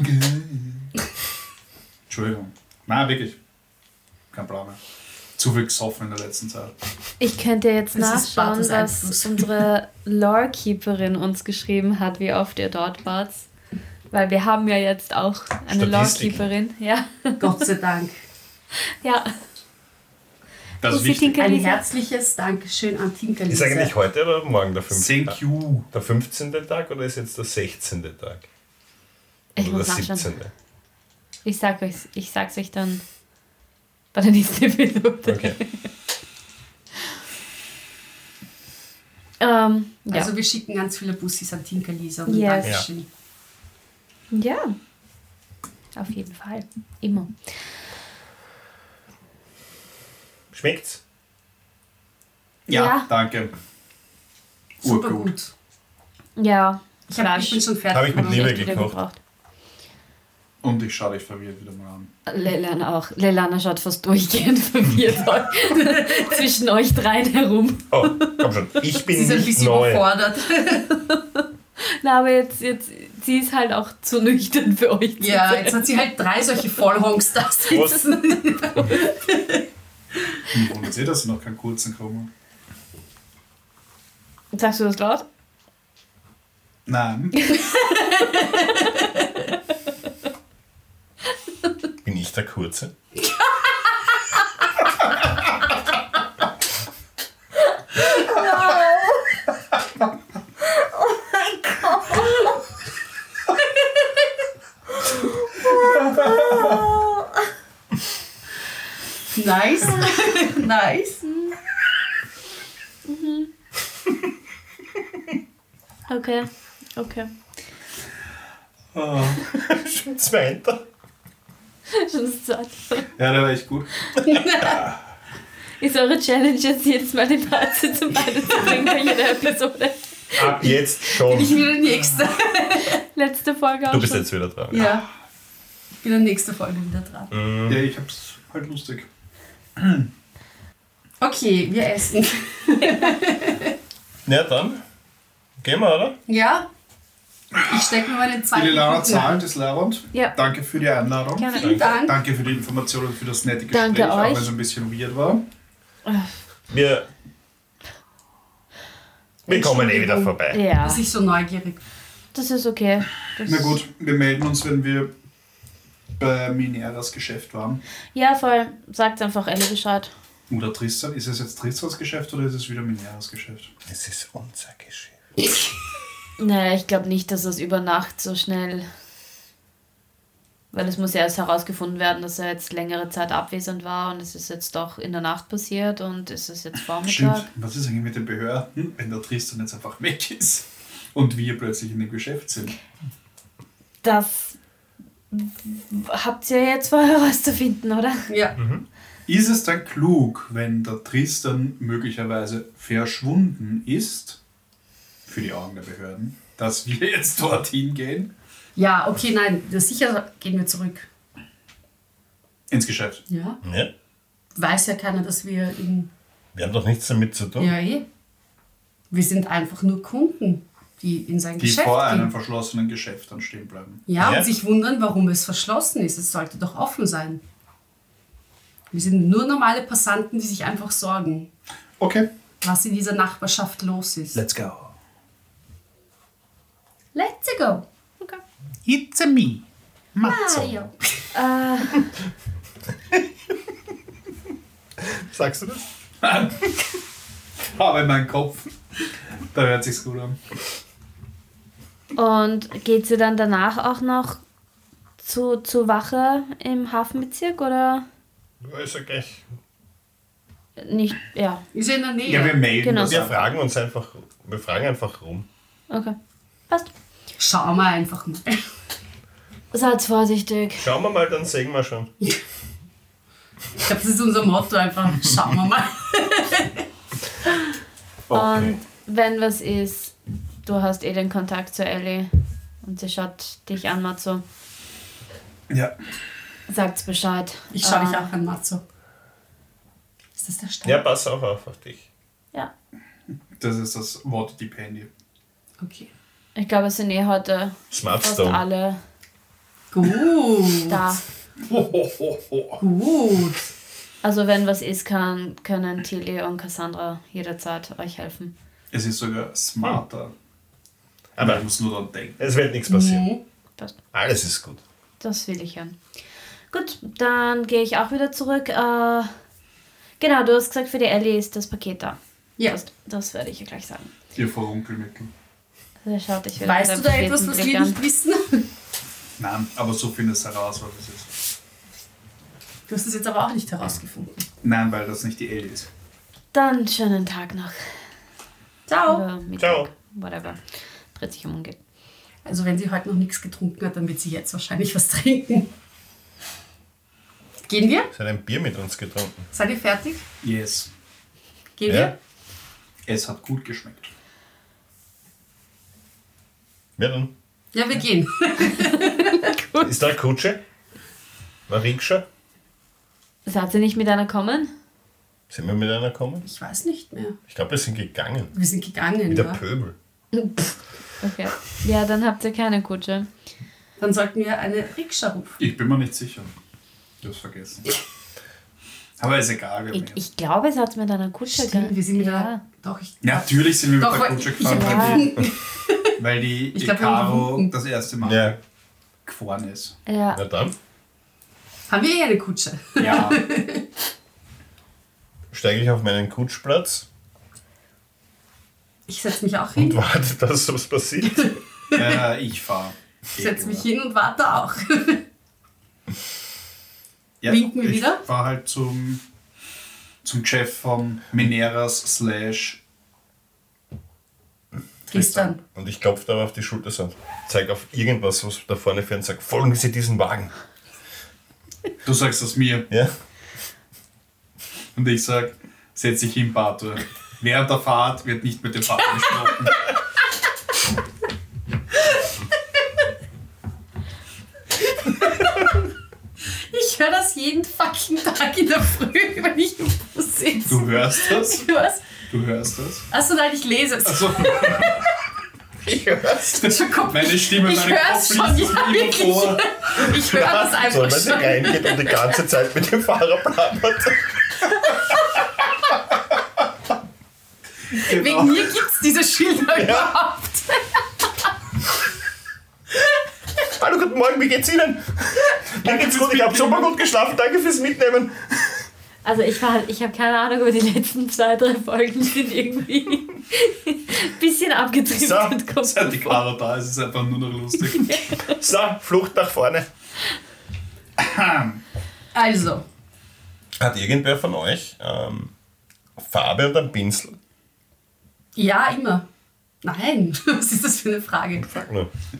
S4: Entschuldigung. Nein, wirklich. Kein Plan mehr. Zu viel gesoffen in der letzten Zeit.
S1: Ich könnte jetzt
S2: Das
S1: nachschauen, was unsere Lorekeeperin uns geschrieben hat, wie oft ihr dort wart. Weil wir haben ja jetzt auch eine. Lorekeeperin. Ja.
S2: Gott sei Dank.
S1: ja.
S4: Das ist wichtig.
S2: Ein herzliches Dankeschön an Tinker
S3: Ist eigentlich heute oder morgen der 15.
S4: Thank you.
S3: Der 15. Tag oder ist jetzt der 16. Tag?
S1: Ich
S3: Oder
S1: muss
S3: der
S1: nachschauen.
S3: 17.
S1: Ich, sag euch, ich sag's euch dann bei der nächsten Episode.
S3: Okay.
S1: Ähm, ja.
S2: Also wir schicken ganz viele Bussis an Tinker Lisa und
S1: Yes.
S2: Dankeschön.
S1: ja. Auf jeden Fall. Immer.
S3: Schmeckt's?
S4: Ja,
S1: Ja.
S4: danke.
S2: Super
S4: Urgut.
S2: gut.
S1: Ja.
S2: Ich, hab, ich bin schon fertig.
S3: Hab ich mit. Liebe gekocht.
S4: Und ich schaue dich verwirrt wieder mal an.
S1: Lelana auch. Lelana schaut fast durchgehend verwirrt zwischen euch dreien herum.
S3: Oh, komm schon. Ich
S2: Sie
S3: bin
S2: ist ein bisschen
S3: neu.
S2: überfordert.
S1: Na, aber jetzt, jetzt sie ist halt auch zu nüchtern für euch. zu
S2: Ja,
S1: sein.
S2: jetzt hat sie halt drei solche Vollhongs da sitzen.
S4: Ich wundert sie, dass sie noch keinen kurzen kommen.
S1: Sagst du das laut?
S4: Nein.
S3: Bin ich der Kurze?
S2: Nice. nice.
S1: Okay, okay.
S4: Oh.
S3: Schon zweiter.
S1: Schon das zweite.
S4: Ja, der war echt gut.
S1: Ist eure Challenge jetzt jedes Mal den Fazit zum beide zu bringen bei jeder Episode?
S3: Ab jetzt schon.
S2: Ich bin der Nächste.
S1: Letzte Folge auch
S3: Du bist
S1: schon.
S3: jetzt wieder dran.
S2: Ja. Ich bin der nächste Folge wieder dran.
S4: Ja, ich hab's halt lustig.
S2: Okay, wir essen.
S3: Ja, dann. Gehen wir, oder?
S2: Ja? Ich stecke mir meine
S4: Lilana
S2: Minuten an.
S4: zahlt, ist leibend.
S1: Ja.
S4: Danke für die Einladung.
S1: Gerne.
S2: Vielen Dank.
S4: Danke für die Informationen und für das nette Gespräch,
S1: Danke
S4: auch wenn es ein bisschen weird war.
S3: Wir. Wir kommen eh wieder vorbei.
S1: Ja,
S2: Dass ich so neugierig
S1: das ist okay. Das
S4: Na gut, wir melden uns, wenn wir bei Mineras Geschäft waren.
S1: Ja, voll. Sagt einfach Ellie Bescheid.
S4: Oder Tristan. Ist es jetzt Tristans Geschäft oder ist es wieder Mineras Geschäft?
S3: Es ist unser Geschäft.
S1: Naja, ich glaube nicht, dass das über Nacht so schnell. Weil es muss ja erst herausgefunden werden, dass er jetzt längere Zeit abwesend war und es ist jetzt doch in der Nacht passiert und es ist jetzt Vormittag.
S4: Stimmt. Was ist eigentlich mit den Behörden, wenn der Tristan jetzt einfach weg ist und wir plötzlich in dem Geschäft sind?
S1: Das habt ihr jetzt vor herauszufinden, oder?
S2: Ja.
S4: Ist es dann klug, wenn der Tristan möglicherweise verschwunden ist, für die Augen der Behörden, dass wir jetzt dorthin gehen?
S2: Ja, okay, nein, das sicher gehen wir zurück.
S4: Ins Geschäft.
S2: Ja.
S3: Ja?
S2: Weiß ja keiner, dass wir in.
S3: Wir haben doch nichts damit zu tun.
S2: Ja, eh. Wir sind einfach nur Kunden, die in sein
S4: Die
S2: Geschäft
S4: vor einem verschlossenen Geschäft dann stehen bleiben.
S2: Ja,
S3: Ja.
S2: und sich wundern, warum es verschlossen ist. Es sollte doch offen sein. Wir sind nur normale Passanten, die sich einfach sorgen,
S4: Okay.
S2: was in dieser Nachbarschaft los ist.
S4: Let's go.
S2: Let's go.
S1: Okay.
S4: It's a me.
S2: Mario.
S3: Sagst du das?
S4: Aber in meinem Kopf. Da hört sich's gut an.
S1: Und geht sie dann danach auch noch zu, zur Wache im Hafenbezirk oder
S3: Ja, ist okay.
S1: nicht? Ja,
S2: Ist ja in der Nähe.
S4: Ja, wir melden
S1: Genau.
S4: das
S3: Wir fragen uns einfach, wir fragen einfach rum.
S1: okay. Passt.
S2: Schauen wir einfach mal.
S1: Seid vorsichtig.
S3: Schauen wir mal, dann sehen wir schon.
S2: Ich glaube, das ist unser Motto einfach. Schauen wir mal.
S1: Und wenn was ist, du hast eh den Kontakt zu Ellie und sie schaut dich an, Matzo.
S4: Ja.
S1: Sagt's Bescheid.
S2: Ich schaue dich
S1: Äh,
S2: auch an, Matzo. Ist das der Stein?
S3: Ja, pass auch auf, auf dich.
S1: Ja.
S4: Das ist das Wort Dependi.
S2: Okay.
S1: Ich glaube, es sind eh heute fast alle
S2: Gut.
S1: da.
S2: Gut.
S1: Also wenn was ist, kann, können Tilly und Cassandra jederzeit euch helfen.
S4: Es ist sogar smarter.
S3: Aber
S4: ich muss nur daran denken.
S3: es wird nichts passieren.
S2: Mhm.
S1: Passt.
S3: Alles ist gut.
S1: Das will ich hören. Gut, dann gehe ich auch wieder zurück. Äh, genau, du hast gesagt, für die Ellie ist das Paket da.
S2: Ja.
S1: Das, das werde ich ja gleich sagen.
S4: Ihr Verunkelmittel.
S1: Schaut dich wieder
S2: Weißt du da etwas, was wir nicht wissen?
S4: Nein, aber so findest du heraus, was es ist.
S2: Du hast es jetzt aber auch nicht herausgefunden.
S4: Nein, weil das nicht die Ellie ist.
S1: Dann schönen Tag noch.
S2: Ciao.
S1: Mittag.
S3: Ciao.
S1: Whatever. Dreht sich um und geht.
S2: Also wenn sie heute noch nichts getrunken hat, dann wird sie jetzt wahrscheinlich was trinken. Gehen wir?
S3: Sie hat ein Bier mit uns getrunken.
S2: Seid ihr fertig?
S4: Yes.
S2: Gehen
S3: Ja?
S2: wir?
S4: Es hat gut geschmeckt.
S3: Wer dann?
S2: Ja, wir gehen.
S3: Ist da eine Kutsche? Eine Rikscha?
S1: Seid ihr nicht mit einer kommen?
S3: Sind wir mit einer gekommen?
S2: Ich weiß nicht mehr.
S3: Ich glaube, wir sind gegangen.
S2: Wir sind gegangen.
S3: Wie der
S2: Ja.
S3: Pöbel.
S1: Okay. Ja, dann habt ihr keine Kutsche.
S2: Dann sollten wir eine Rikscha rufen.
S4: Ich bin mir nicht sicher. Du hast vergessen. Aber ist egal. Wir
S1: Ich,
S4: jetzt-
S1: ich glaube, es hat mit einer Kutsche
S2: Stimmt, wir sind
S1: ja.
S2: wieder. Doch, ich.
S4: Ja, natürlich sind wir mit
S2: Doch,
S4: der
S2: weil
S4: Kutsche
S2: ich
S4: gefahren, weil die. Weil die,
S2: Ich glaub,
S4: das erste Mal
S3: Ja.
S4: gefahren ist.
S1: Ja.
S3: Na dann,
S2: Haben wir eh eine Kutsche?
S4: Ja,
S3: steige ich auf meinen Kutschplatz
S2: Ich setze mich auch
S3: und
S2: hin.
S3: warte, dass was passiert.
S4: äh, ich fahre.
S2: Ich setze mich hin und warte auch.
S4: Ja,
S2: Winken wir
S4: ich
S2: wieder?
S4: war halt zum, zum Chef von Mineras slash
S2: Gestern.
S3: Und ich klopfe da auf die Schulter so, zeige auf irgendwas, was da vorne fährt und sage, folgen Sie diesen Wagen.
S4: Du sagst das mir
S3: Ja?
S4: und ich sag, setz dich hin, Bato. Während der Fahrt wird nicht mit dem Fahrer gesprochen.
S2: Ich höre das jeden fucking Tag in der Früh, wenn ich im Bus sitze.
S4: Du hörst das?
S2: Was?
S4: Du hörst das?
S2: Achso, nein, ich lese es.
S4: Also,
S3: Ich hör's.
S2: Schon
S4: meine Stimme,
S2: Ich
S4: meine
S2: hör's schon, ja,
S4: mir
S2: wirklich.
S4: vor.
S2: Ich höre das
S3: So,
S2: einfach
S3: wenn sie
S2: schon.
S3: reingeht und die ganze Zeit mit dem Fahrer plappert.
S2: Wegen
S4: Genau.
S2: mir gibt es diese Schilder überhaupt.
S3: Hallo, guten Morgen, wie geht's Ihnen? Mir geht's gut, ich habe super gut geschlafen, danke fürs Mitnehmen.
S1: Also ich war ich habe keine Ahnung, aber die letzten zwei, drei Folgen sind irgendwie ein bisschen abgetriftet.
S3: So,
S4: Seit die
S1: mir vor.
S4: Clara da ist, ist es einfach nur noch lustig.
S3: So, Flucht nach vorne.
S2: Also,
S3: Hat irgendwer von euch ähm, Farbe und einen Pinsel?
S2: ja, immer. Nein, was ist das für eine Frage?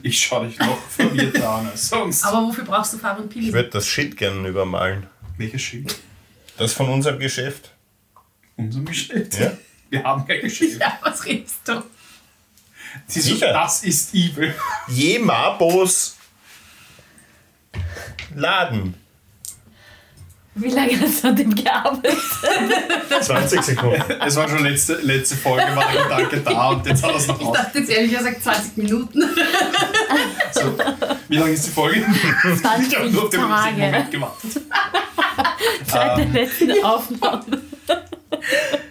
S4: Ich schaue dich noch verwirrter an als sonst.
S2: Aber wofür brauchst du Farbe und
S3: Ich
S2: Pinsel?
S3: würde das Shit gerne übermalen.
S4: Welches Schild?
S3: Das von unserem Geschäft.
S4: Unser Geschäft.
S3: Ja?
S4: Wir haben kein Geschäft.
S2: Ja, was redest du?
S4: Sie so,
S3: Sicher.
S4: das ist evil.
S3: Jemabos Laden.
S1: Wie lange hast du an dem gearbeitet?
S3: 20 Sekunden.
S4: Es war schon letzte, letzte Folge, war der Gedanke da und jetzt hat er es noch
S2: Ich dachte jetzt ehrlich gesagt 20 Minuten.
S4: So, wie lange ist die Folge? Ich habe nur auf den
S1: Tage.
S4: Moment gewartet.
S1: Seit der letzten Aufnahme.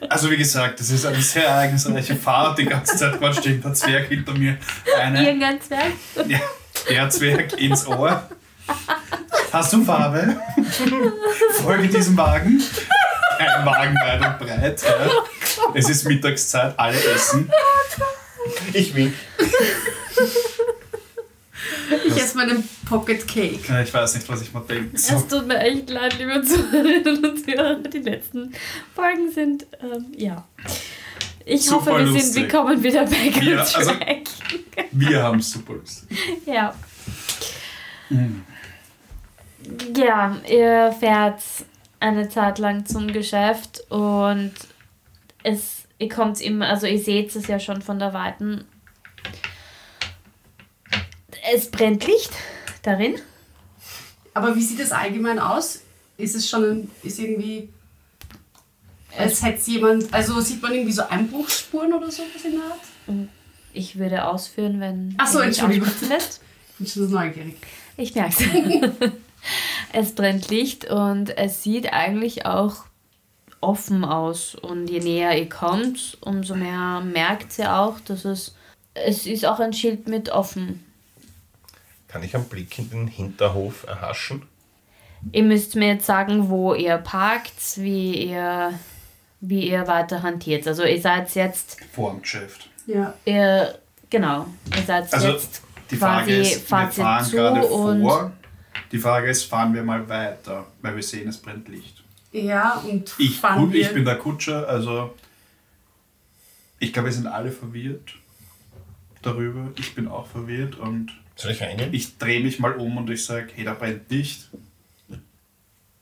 S4: Also wie gesagt, das ist eine sehr ereignisreiche Fahrt. Die ganze Zeit quatscht irgendein Zwerg hinter mir. Eine,
S1: Irgendein Zwerg?
S4: ja, der Zwerg ins Ohr. Hast du Farbe? Folge diesem Wagen. Ein Wagen weit und breit. Ja. Es ist Mittagszeit, alle essen.
S3: Ich wink.
S2: Ich esse meinen Pocket Cake.
S4: Ja, Ich weiß nicht, was ich mal denke.
S1: Es
S4: So.
S1: tut mir echt leid, liebe Zuhörerinnen und Zuhörer. Die letzten Folgen sind, ähm, ja. Ich
S4: Super
S1: hoffe, wir, sind,
S4: lustig.
S1: wir kommen wieder back on
S4: Ja, also-
S1: track.
S4: Wir haben es super lustig.
S1: Ja. Ja, ihr fährt eine Zeit lang zum Geschäft und es, ihr kommt immer, also ihr seht es ja schon von der Weiten. Es brennt Licht darin.
S2: Aber wie sieht es allgemein aus? Ist es schon ist irgendwie. Als hätte jemand. Also sieht man irgendwie so Einbruchsspuren oder so was in der Art?
S1: Ich würde ausführen, wenn
S2: Ach so,
S1: ihr mich
S2: Entschuldigung. Ich bin schon so neugierig.
S1: Ich merk's. es brennt Licht und es sieht eigentlich auch offen aus. Und je näher ihr kommt, umso mehr merkt ihr auch, dass es. Es ist auch ein Schild mit offen.
S3: Kann ich einen Blick in den Hinterhof erhaschen?
S1: Ihr müsst mir jetzt sagen, wo ihr parkt, wie ihr, wie ihr weiter hantiert. Also ihr seid jetzt,
S4: Vor dem Geschäft.
S2: Ja.
S1: ihr, genau, ihr seid
S4: Also
S1: jetzt
S4: die Frage
S1: quasi,
S4: ist, wir fahren
S1: zu
S4: gerade
S1: und
S4: vor. Die Frage ist, fahren wir mal weiter, weil wir sehen, es brennt Licht.
S2: Ja, und
S4: Ich,
S2: fahren
S4: gut, ich bin der Kutscher, also ich glaube, wir sind alle verwirrt darüber. Ich bin auch verwirrt und
S3: Soll ich reingehen?
S4: ich drehe mich mal um und ich sage, hey, da brennt Licht.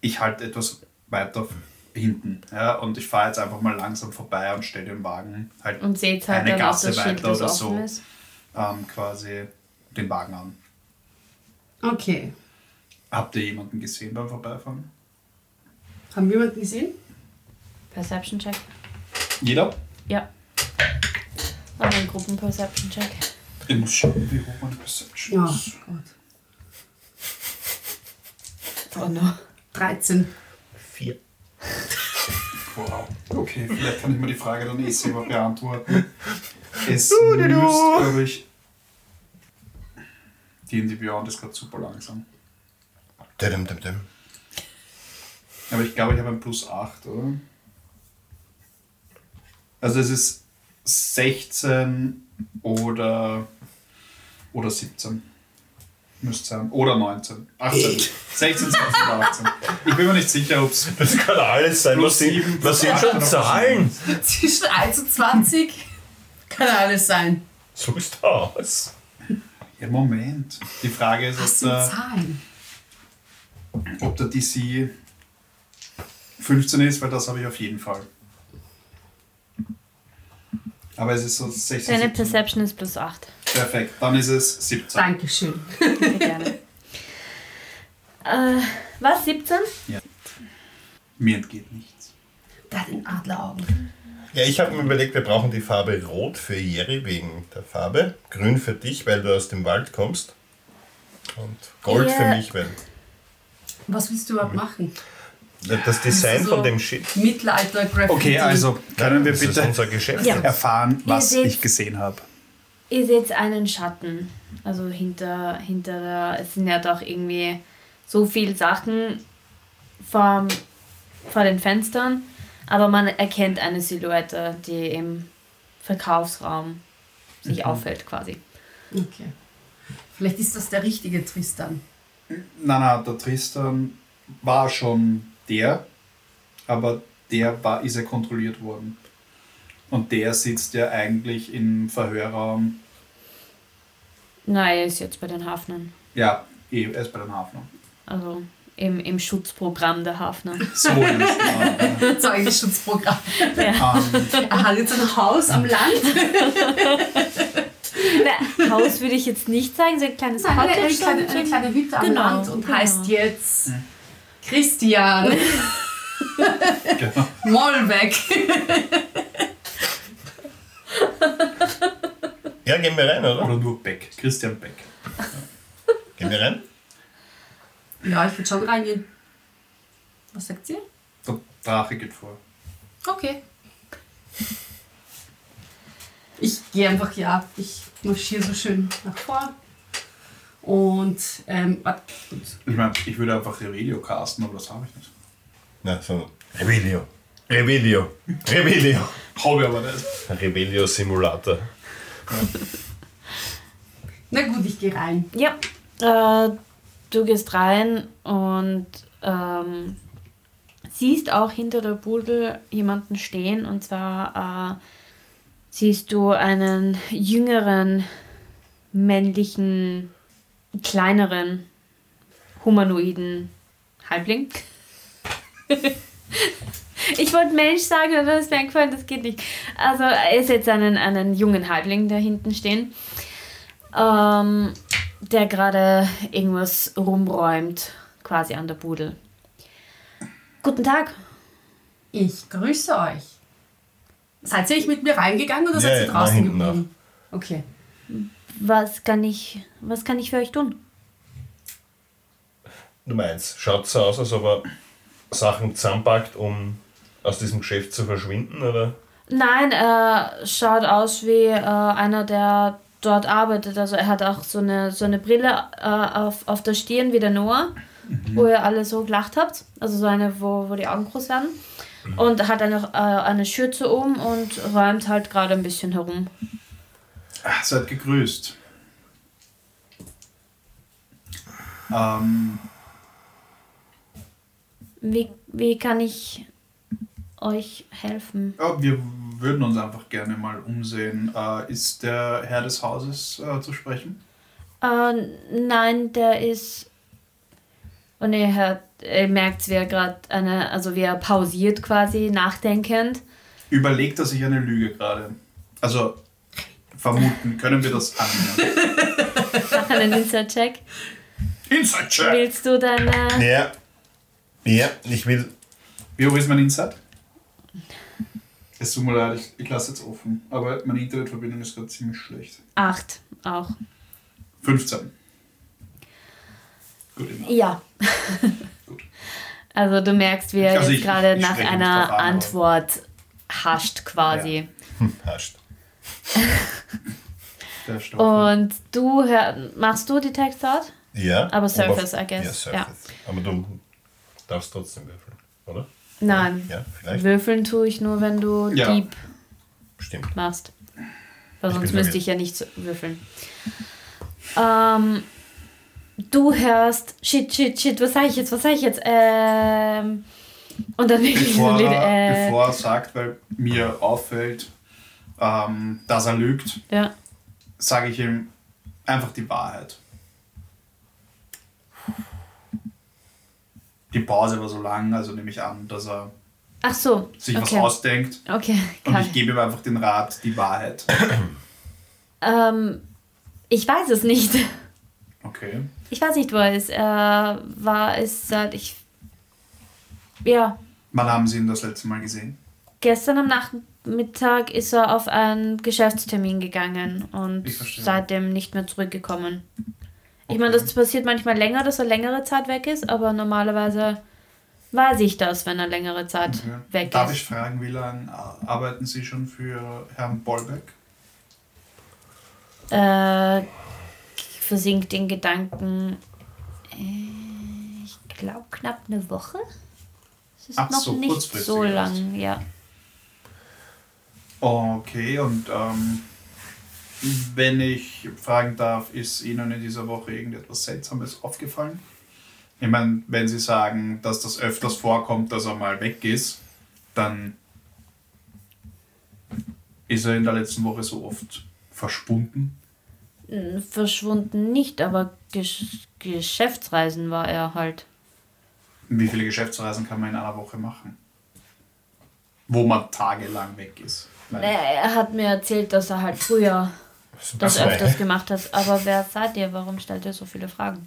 S4: Ich halte etwas weiter hinten. Ja, und ich fahre jetzt einfach mal langsam vorbei und stelle den Wagen halt
S1: und seht halt
S4: eine Gasse
S1: das Schild,
S4: weiter
S1: das
S4: oder
S1: offen
S4: so
S1: ist.
S4: ähm, quasi den Wagen an.
S2: Okay.
S4: Habt ihr jemanden gesehen beim Vorbeifahren?
S2: Haben wir jemanden gesehen?
S1: Perception Check.
S4: Jeder?
S1: Ja. Mach einen Gruppen-Perception-Check.
S4: Ich muss schauen, wie hoch meine Perception
S2: Ja,
S4: ist.
S2: Gott.
S1: Oh no.
S2: 13.
S3: Vier.
S4: Wow. Okay, vielleicht kann ich mir die Frage dann eh selber beantworten. Es müsste, glaube ich. Die in die Beyond ist gerade super langsam.
S3: Dim, dim, dim.
S4: Aber ich glaube, ich habe ein Plus 8, oder? Also es ist 16 oder, oder 17. Müsste sein. Oder 19. 18. 16, 17 oder 18. Ich bin mir nicht sicher, ob es
S3: Das kann alles sein.
S4: Plus
S3: Was sind, was sind schon Zahlen?
S2: Zwischen 1 und 20 kann alles sein.
S3: So ist das.
S4: Ja, Moment. Die Frage ist,
S2: Was
S4: ob
S2: sind Zahlen?
S4: Ob der DC 15 ist, weil das habe ich auf jeden Fall. Aber es ist so 16.
S1: Deine
S4: 17.
S1: Perception ist plus 8.
S4: Perfekt, dann ist es 17.
S2: Dankeschön.
S1: Sehr gerne. äh, was? 17?
S4: Mir entgeht nichts.
S2: Hat den Adleraugen.
S3: Ja, ich habe mir überlegt, wir brauchen die Farbe Rot für Jerry wegen der Farbe, Grün für dich, weil du aus dem Wald kommst und Gold
S1: Ja.
S3: für mich, weil
S2: Was willst du überhaupt machen?
S3: das Design
S2: So
S3: von dem Shit.
S2: Mittelalter-Graffiti.
S4: Okay, also können wir bitte
S3: unser Geschäft.
S1: Ja.
S4: erfahren, was
S1: seht-
S4: ich gesehen habe.
S1: Ihr seht einen Schatten. Also hinter, hinter der. Es sind ja doch irgendwie so viele Sachen vor, vor den Fenstern. Aber man erkennt eine Silhouette, die im Verkaufsraum sich auffällt quasi.
S2: Okay. Vielleicht ist das der richtige Tristan.
S4: Nein, nein, der Tristan war schon der, aber der war, ist ja kontrolliert worden. Und der sitzt ja eigentlich im Verhörraum.
S1: Nein, er ist jetzt bei den Hafnern.
S4: Ja, eh, er ist bei den Hafner.
S1: Also im, im Schutzprogramm der Hafner.
S4: So ist es.
S2: Zeugenschutzprogramm.
S1: ja.
S4: ähm,
S2: Er hat jetzt ein Haus am Land.
S1: Na, Haus würde ich jetzt nicht sagen, so ein kleines
S2: Nein, eine, eine,
S1: Cottage.
S2: kleine, eine kleine Hütte am
S1: Genau,
S2: Land und
S1: genau.
S2: heißt jetzt Christian
S4: genau.
S2: Mollbeck.
S3: Ja, gehen wir rein, oder?
S4: Oder nur Beck. Christian Beck.
S3: Gehen wir rein?
S2: Ja, ich würde schon reingehen. Was sagt ihr?
S4: Der Drache geht vor.
S2: Okay. Ich gehe einfach, ja, ich marschiere so schön nach vor. Und, ähm, warte, gut.
S4: Ich meine, ich würde einfach Revelio casten, aber das habe ich nicht.
S3: Na, so. Rebelio. Rebelio. Rebelio.
S4: Habe ich aber nicht.
S3: Rebelio Simulator.
S2: Na gut, ich gehe rein.
S1: Ja, äh, du gehst rein und ähm, siehst auch hinter der Bude jemanden stehen und zwar äh, siehst du einen jüngeren, männlichen, kleineren, humanoiden Halbling. Ich wollte Mensch sagen, aber das ist mir eingefallen, das geht nicht. Also er ist jetzt einen, einen jungen Halbling da hinten stehen ähm, der gerade irgendwas rumräumt, quasi an der Bude. Guten Tag.
S2: Ich grüße euch. Seid ihr nicht mit mir reingegangen oder
S3: Ja,
S2: seid ihr draußen
S3: nach hinten
S2: geblieben? Okay.
S1: Was kann ich, was kann ich für euch tun?
S3: Du meinst, schaut so aus, als ob er Sachen zusammenpackt, um aus diesem Geschäft zu verschwinden, oder?
S1: Nein, er schaut aus wie äh, einer, der dort arbeitet. Also er hat auch so eine, so eine Brille äh, auf, auf der Stirn wie der Noah, wo ihr alle so gelacht habt. Also so eine, wo, wo die Augen groß werden. Und hat eine, äh, eine Schürze um und räumt halt gerade ein bisschen herum.
S4: Ah, seid gegrüßt. Ähm,
S1: Wie, wie kann ich euch helfen?
S4: ja, wir würden uns einfach gerne mal umsehen. Äh, ist der Herr des Hauses äh, zu sprechen?
S1: Äh, nein, der ist. Und ihr hört, ihr merkt, wie er gerade eine, also wie er pausiert quasi, nachdenkend.
S4: Überlegt er sich eine Lüge gerade? Also, vermuten, können wir das annehmen?
S1: Mach einen Inside-Check.
S4: Inside Check!
S1: Willst du deine.
S3: Ja. Ja, ich will.
S4: Wie hoch ist mein Inside? Es tut mir leid, ich, ich lasse jetzt offen. Aber meine Internetverbindung ist gerade ziemlich schlecht.
S1: Acht auch.
S4: 15. Gut, immer.
S1: Ja.
S4: Gut.
S1: Also du merkst, wie er
S4: Also
S1: jetzt gerade nach einer
S4: an, aber-
S1: Antwort hascht quasi.
S3: Hascht.
S4: Der Stoff.
S1: Und du hör, machst du die Textart?
S3: Ja.
S1: Aber Surface,
S3: Oberf-
S1: I guess,
S3: Ja,
S1: ja.
S3: Surface. Aber du darfst trotzdem würfeln, oder?
S1: Nein.
S3: Ja, vielleicht.
S1: Würfeln tue ich nur, wenn du
S4: Ja.
S1: Dieb
S3: Stimmt.
S1: machst. Weil sonst müsste ich ja nicht würfeln. Ähm, du hörst, shit, shit, shit, was sag ich jetzt, was sag ich jetzt? Ähm, und dann wirklich so
S4: bevor,
S1: ein Lied,
S4: er,
S1: äh,
S4: bevor er sagt, weil mir auffällt, ähm, dass er lügt,
S1: ja.
S4: sage ich ihm einfach die Wahrheit. Die Pause war so lang, also nehme ich an, dass er
S1: so,
S4: sich
S1: okay.
S4: was ausdenkt.
S1: Okay,
S4: Und ich gebe ihm einfach den Rat, die Wahrheit.
S1: Ähm, ich weiß es nicht.
S4: Okay.
S1: Ich weiß nicht, wo er ist. Er war es seit ich. Ja,
S4: Wann haben Sie ihn das letzte Mal gesehen?
S1: gestern am Nachmittag ist er auf einen Geschäftstermin gegangen und
S4: Ich
S1: seitdem nicht mehr zurückgekommen. Ich
S4: Okay.
S1: meine, das passiert manchmal länger, dass er längere Zeit weg ist, aber normalerweise weiß ich das, wenn er längere Zeit
S4: Okay.
S1: weg
S4: Darf
S1: ist.
S4: ich fragen, wie lange arbeiten Sie schon für Herrn Bollbeck?
S1: Äh, versinkt in Gedanken. Äh, ich glaube knapp eine Woche. Es ist
S4: Ach
S1: noch
S4: so,
S1: nicht so
S4: erst.
S1: lang, ja.
S4: Okay, und ähm, wenn ich fragen darf, ist Ihnen in dieser Woche irgendetwas Seltsames aufgefallen? Ich meine, wenn Sie sagen, dass das öfters vorkommt, dass er mal weg ist, dann ist er in der letzten Woche so oft verschwunden.
S1: Verschwunden nicht, aber Gesch Geschäftsreisen war er halt.
S4: Wie viele Geschäftsreisen kann man in einer Woche machen? Wo man tagelang weg ist.
S1: Äh, Er hat mir erzählt, dass er halt früher das öfters gemacht hat. Aber wer seid ihr? Warum stellt ihr so viele Fragen?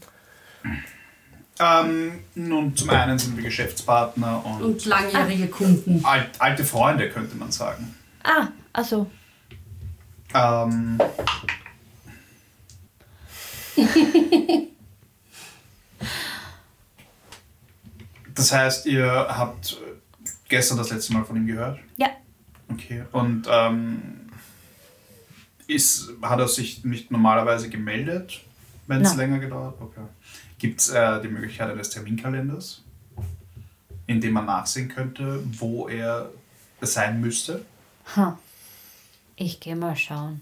S4: Ähm, nun, zum einen sind wir Geschäftspartner und,
S2: Und langjährige Kunden.
S4: alt, alte Freunde, könnte man sagen.
S1: Ah, achso.
S4: Ähm, das heißt, ihr habt gestern das letzte Mal von ihm gehört?
S1: Ja.
S4: Okay. Und ähm, ist, hat er sich nicht normalerweise gemeldet, wenn es länger gedauert? Okay. Gibt es äh, die Möglichkeit eines Terminkalenders, in dem man nachsehen könnte, wo er sein müsste?
S1: Ha. Ich gehe mal schauen.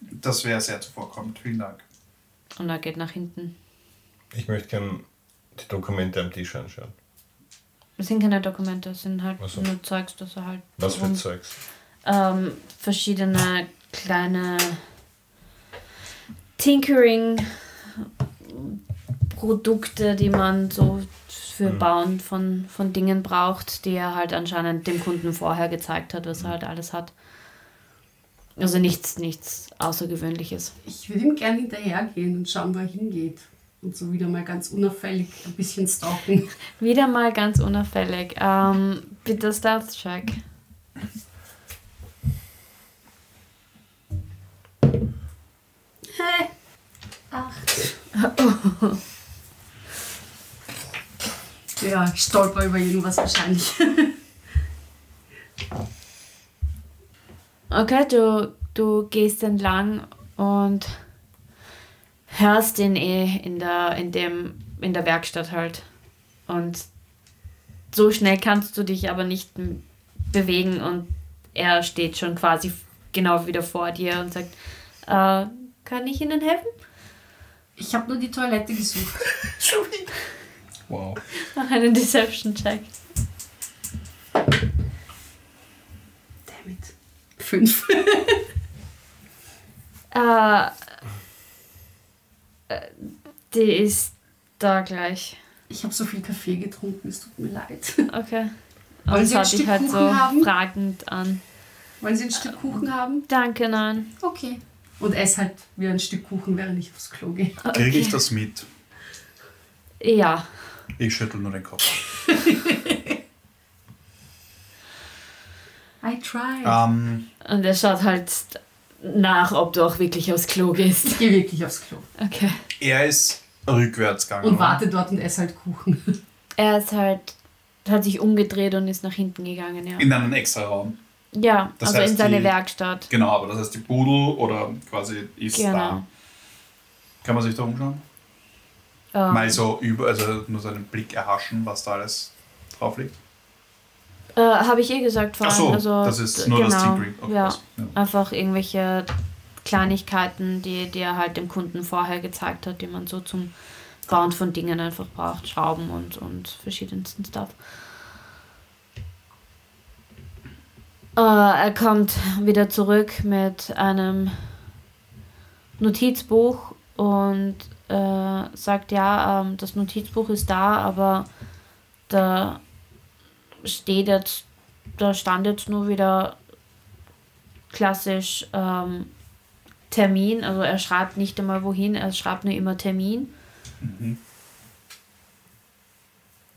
S4: Das wäre sehr zuvorkommend. Vielen Dank.
S1: Und er geht nach hinten.
S3: Ich möchte gerne die Dokumente am Tisch anschauen.
S1: Es sind keine Dokumente, es sind halt
S3: so.
S1: nur Zeugs, dass er halt.
S3: Was für Zeugs?
S1: ähm, verschiedene kleine Tinkering-Produkte, die man so für
S3: Mhm.
S1: Bauen von, von Dingen braucht, die er halt anscheinend dem Kunden vorher gezeigt hat, was er halt alles hat. Also nichts, nichts Außergewöhnliches.
S2: Ich würde ihm gerne hinterhergehen und schauen, wo er hingeht. Und so wieder mal ganz unauffällig ein bisschen stalken.
S1: Wieder mal ganz unauffällig. Ähm, bitte Stealth-Check.
S2: Hä? Acht. Ja, ich stolper über irgendwas wahrscheinlich.
S1: Okay, du, du gehst entlang und hörst ihn eh in der, in dem, in der Werkstatt halt. Und so schnell kannst du dich aber nicht bewegen und er steht schon quasi genau wieder vor dir und sagt, äh, kann ich Ihnen helfen?
S2: Ich habe nur die Toilette gesucht.
S3: Wow.
S1: Mach einen Deception-Check.
S2: Damit. Fünf.
S1: Äh, äh, die ist da gleich.
S2: Ich habe so viel Kaffee getrunken, es tut mir leid.
S1: Okay.
S2: Wollen
S1: Und
S2: Sie ein Stück
S1: halt
S2: Kuchen
S1: so
S2: haben?
S1: fragend an.
S2: Wollen Sie ein Stück Kuchen haben?
S1: Danke, nein.
S2: Okay. Und ess halt wie ein Stück Kuchen, während ich aufs Klo gehe.
S4: Kriege ich das mit?
S1: Ja.
S4: Ich schüttel nur den Kopf.
S2: I tried.
S4: Ähm,
S1: Und er schaut halt nach, ob du auch wirklich aufs Klo gehst.
S2: Ich gehe wirklich aufs Klo.
S1: Okay.
S4: er ist rückwärts gegangen.
S2: Und
S4: oder?
S2: warte dort und esse halt Kuchen.
S1: Er ist halt, hat sich umgedreht und ist nach hinten gegangen, ja.
S4: In einen extra Raum.
S1: Ja,
S4: Das
S1: also in seine
S4: die-
S1: Werkstatt.
S4: Genau, aber das heißt, die Pudel oder quasi ist
S1: Genau.
S4: da. Kann man sich da umschauen?
S1: Ähm,
S4: Mal so über, also nur so einen Blick erhaschen, was da alles drauf liegt.
S1: Äh, Habe ich eh gesagt
S4: Ach
S1: vorhin.
S4: so,
S1: also,
S4: das ist nur das
S1: genau,
S4: Tinkering. Okay,
S1: ja.
S4: ja.
S1: Einfach irgendwelche Kleinigkeiten, die, die er halt dem Kunden vorher gezeigt hat, die man so zum Bauen von Dingen einfach braucht. Schrauben und, und verschiedensten Stuff. Äh, er kommt wieder zurück mit einem Notizbuch und äh, sagt, ja, ähm, das Notizbuch ist da, aber da steht jetzt, da stand jetzt nur wieder klassisch ähm, Termin, also er schreibt nicht einmal wohin, er schreibt nur immer Termin.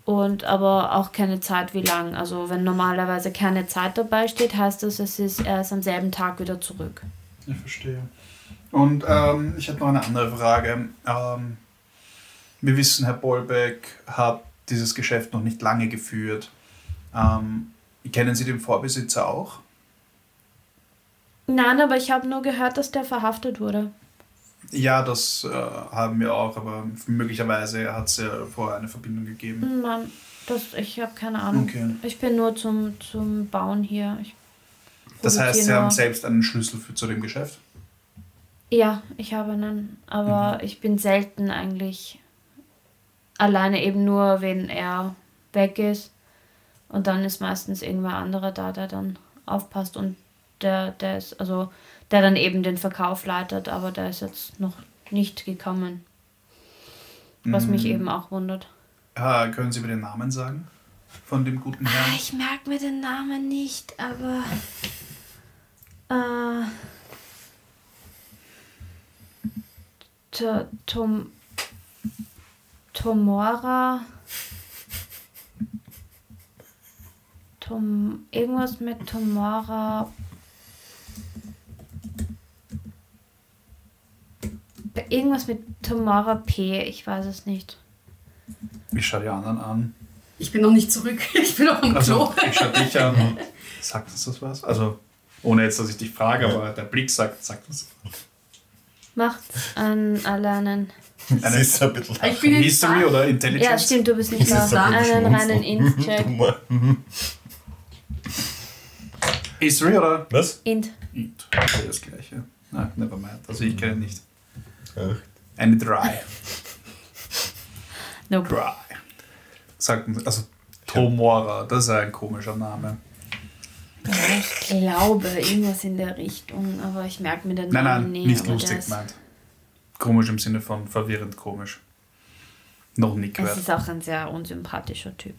S1: Und aber auch keine Zeit, wie lang. Also wenn normalerweise keine Zeit dabei steht, heißt das, es ist, er ist am selben Tag wieder zurück.
S4: Ich verstehe. Und ähm, ich habe noch eine andere Frage. Ähm, wir wissen, Herr Bollbeck hat dieses Geschäft noch nicht lange geführt. Ähm, kennen Sie den Vorbesitzer auch?
S1: Nein, aber ich habe nur gehört, dass der verhaftet wurde.
S4: Ja, das äh, haben wir auch, aber möglicherweise hat es ja vorher eine Verbindung gegeben.
S1: Mann, das, ich habe keine Ahnung.
S4: Okay.
S1: Ich bin nur zum, zum Bauen hier. Ich
S4: Das heißt, Sie haben selbst einen Schlüssel für, zu dem Geschäft?
S1: Ja, ich habe einen, aber ich bin selten eigentlich alleine eben nur, wenn er weg ist. Und dann ist meistens irgendwer anderer da, der dann aufpasst und der, der ist, also der dann eben den Verkauf leitet, aber der ist jetzt noch nicht gekommen. Was mich eben auch wundert.
S4: Ah, können Sie mir den Namen sagen? Von dem guten
S1: Ah,
S4: Herrn?
S1: ich merke mir den Namen nicht, aber. Äh, To- Tom. Tomora. Tom. Irgendwas mit Tomora. Irgendwas mit Tomora P. Ich weiß es nicht.
S4: Ich schaue die anderen an.
S2: Ich bin noch nicht zurück. Ich bin noch am
S4: Also,
S2: Klo.
S4: ich schaue dich an. Sagt uns das was? Also, ohne jetzt, dass ich dich frage, aber der Blick sagt, sagt uns
S1: Macht einen alleinen.
S3: Das ist ein bisschen
S2: Ich bin da.
S4: oder Intelligence?
S1: Ja, stimmt, du bist nicht
S3: Das
S1: da. Einen reinen
S3: schmunzeln.
S4: History oder?
S3: Was?
S1: Int.
S4: Int. Okay, das gleiche. Na, never mind. Also, ich kenne nicht.
S3: Ach,
S4: Eine Dry.
S1: Nope.
S4: Dry. Sagt uns, also, Tomora, das ist ein komischer Name.
S1: Ja, ich glaube, irgendwas in der Richtung, aber ich merke mir den
S4: Nein,
S1: Namen
S4: nein, nicht
S1: der
S4: lustig gemeint. Komisch im Sinne von verwirrend komisch. Noch nie
S1: Es
S4: gehört.
S1: ist auch ein sehr unsympathischer Typ.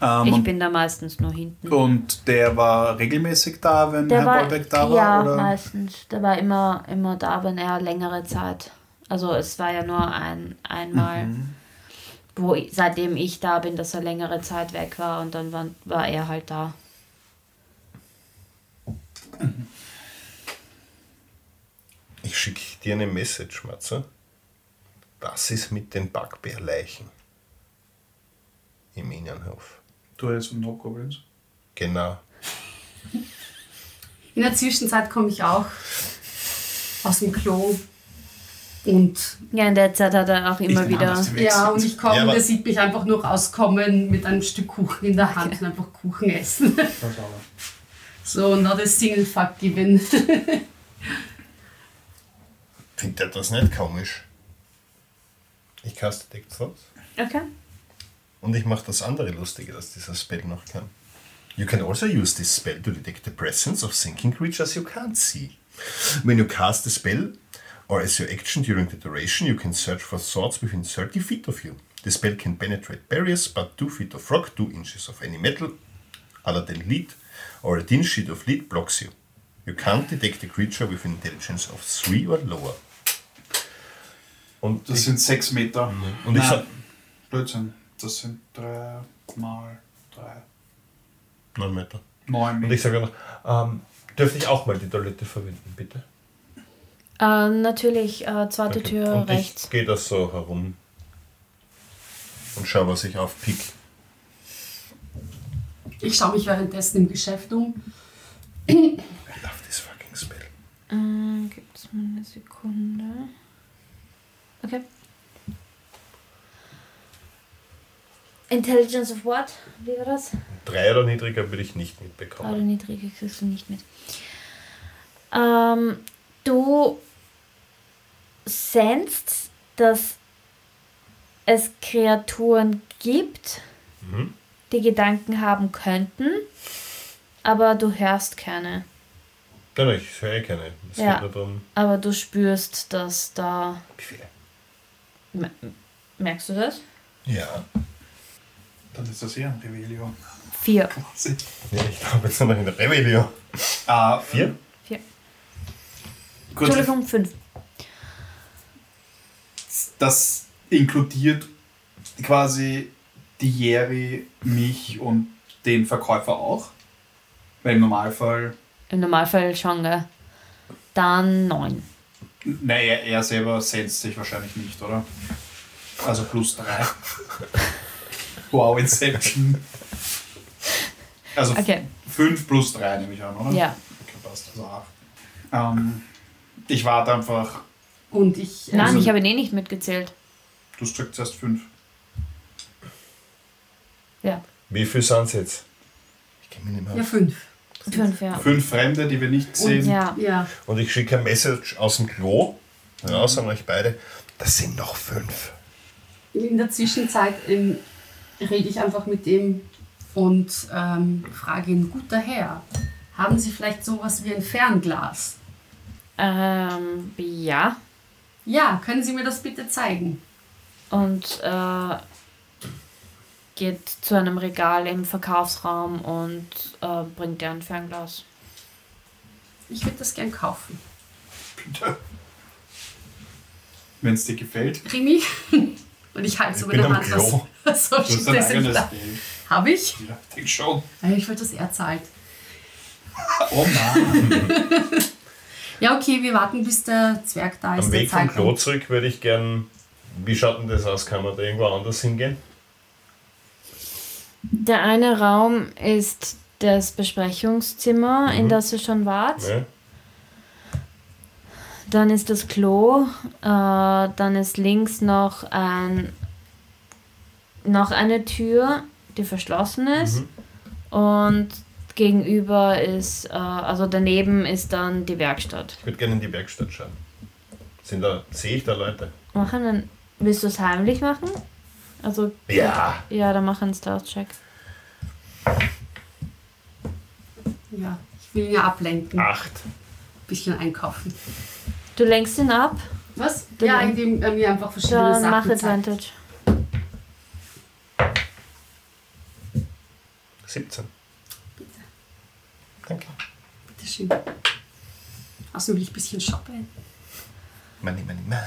S4: Ähm,
S1: Ich bin da meistens nur hinten.
S4: und der war regelmäßig da, wenn
S1: Der
S4: Herr
S1: war,
S4: Bollbeck da war?
S1: ja,
S4: oder?
S1: meistens. Der war immer, immer da, wenn er längere Zeit. Also es war ja nur ein, einmal,
S4: Mhm.
S1: wo ich, seitdem ich da bin, dass er längere Zeit weg war und dann war, war er halt da.
S3: Ich schicke dir eine Message, Matze. Was ist mit den Backbärleichen im Innenhof?
S4: Du jetzt von No Goblins?
S3: Genau.
S2: In der Zwischenzeit komme ich auch aus dem Klo. Und
S1: Ja, in der Zeit hat er auch immer wieder.
S2: ja, und ich komme,
S3: Ja,
S2: der sieht mich einfach nur rauskommen mit einem Stück Kuchen in der Hand und einfach Kuchen essen. So, not a single fuck given.
S3: Findet er das nicht komisch? Ich Detect Thoughts
S1: Okay.
S3: Und ich mache das andere Lustige, dass dieser Spell noch kann. You can also use this spell to detect the presence of thinking creatures you can't see. When you cast a spell, or as your action during the duration, you can search for thoughts within 30 feet of you. The spell can penetrate barriers, but 2 feet of rock, 2 inches of any metal, other than lead, or a thin sheet of lead blocks you. You can't detect a creature with an intelligence of 3 or lower. Und
S4: Das
S3: ich-
S4: sind sechs Meter.
S3: Und ich
S4: Nein,
S3: sag-
S4: Blödsinn. Das sind drei mal drei.
S3: 9 Meter.
S4: Neun
S3: Und ich sage noch, ähm, dürfte ich auch mal die Toilette verwenden, bitte?
S1: Äh, natürlich, äh, zweite
S3: Okay.
S1: Tür
S3: und
S1: rechts.
S3: ich gehe das so herum und schaue, was ich aufpick.
S2: Ich schaue mich währenddessen im Geschäft um.
S3: I love this fucking spell.
S1: Äh, gibt's mal eine Sekunde. Okay. Intelligence of what? Wie war das?
S3: Drei oder niedriger würde ich nicht mitbekommen.
S1: niedrige kriegst du nicht mit. Ähm, du sensst, dass es Kreaturen gibt,
S3: Mhm.
S1: die Gedanken haben könnten, aber du hörst keine.
S3: Nein, nein, ich höre keine. Es
S1: Ja.
S3: geht nur darum,
S1: Aber du spürst, dass da.
S3: wie viele.
S1: Me- Merkst du das?
S3: Ja.
S4: Dann ist das hier ein Revelio.
S1: Vier.
S4: Quasi.
S3: ja ich glaube jetzt noch in der Rebellion.
S4: Ah,
S3: Vier?
S1: Vier.
S4: kurz,
S1: Entschuldigung, fünf.
S4: das inkludiert quasi die Jerry, mich und den Verkäufer auch. Weil im Normalfall,
S1: Im Normalfall schon, gell? Dann neun.
S4: naja, er, er selber setzt sich wahrscheinlich nicht, oder? Also plus drei. wow, Inception. Also
S1: Okay.
S4: 5 plus 3 nehme ich an, oder?
S1: Ja.
S4: Okay, passt. Also 8. Ähm, ich warte einfach.
S2: Und ich.
S1: Nein,
S4: Also-
S1: ich habe ihn eh nicht mitgezählt.
S4: Du hast gesagt zuerst 5.
S1: Ja.
S3: Wie viel sind es jetzt? Ich kenne mich nicht mehr
S2: Ja,
S3: aus.
S2: fünf.
S1: Fünf, ja.
S4: Fünf Fremde, die wir nicht sehen.
S1: Ja.
S2: Ja.
S3: Und ich schicke ein Message aus dem Klo raus an euch beide. Das sind noch fünf.
S2: In der Zwischenzeit ähm, rede ich einfach mit dem und ähm, frage ihn, guter Herr, haben Sie vielleicht sowas wie ein Fernglas?
S1: Ähm, ja.
S2: Ja, können Sie mir das bitte zeigen?
S1: Und äh, geht zu einem Regal im Verkaufsraum und äh, bringt dir ein Fernglas.
S2: Ich würde das gern kaufen.
S4: Bitte. Wenn es dir gefällt.
S2: Krimi? Und ich halte so mit der Hand was.
S3: Klo.
S2: was
S4: Du hast ein eigenes
S2: Habe ich?
S4: Ja, ich denke schon.
S2: Ich wollte, dass er zahlt.
S4: Oh Mann.
S2: Ja, okay, wir warten, bis der Zwerg da ist.
S3: Am
S2: der
S3: Weg vom Klo zurück würde ich gern. Wie schaut denn das aus? Kann man da irgendwo anders hingehen?
S1: Der eine Raum ist das Besprechungszimmer, in
S3: Mhm.
S1: das ihr schon wart.
S3: Ne?
S1: Dann ist das Klo. Äh, dann ist links noch ein noch eine Tür, die verschlossen ist.
S3: Mhm.
S1: Und gegenüber ist, äh, also daneben ist dann die Werkstatt.
S3: Ich würde gerne in die Werkstatt schauen. Sind da, sehe ich da Leute?
S1: Machen einen, willst du es heimlich machen? Also
S3: Ja.
S1: ja, dann mach einen Stealth-Check.
S2: Ja, ich will ihn ja ablenken.
S3: Acht.
S2: bisschen einkaufen.
S1: Du lenkst ihn ab,
S2: Was?
S1: Dann-
S2: ja, indem er mir einfach verschiedene
S1: dann mach
S2: Sachen zeigt.
S1: Advantage.
S3: 17.
S2: Bitte,
S3: Danke.
S2: bitte schön. Außerdem will ich ein bisschen shoppen.
S3: Money, money, money.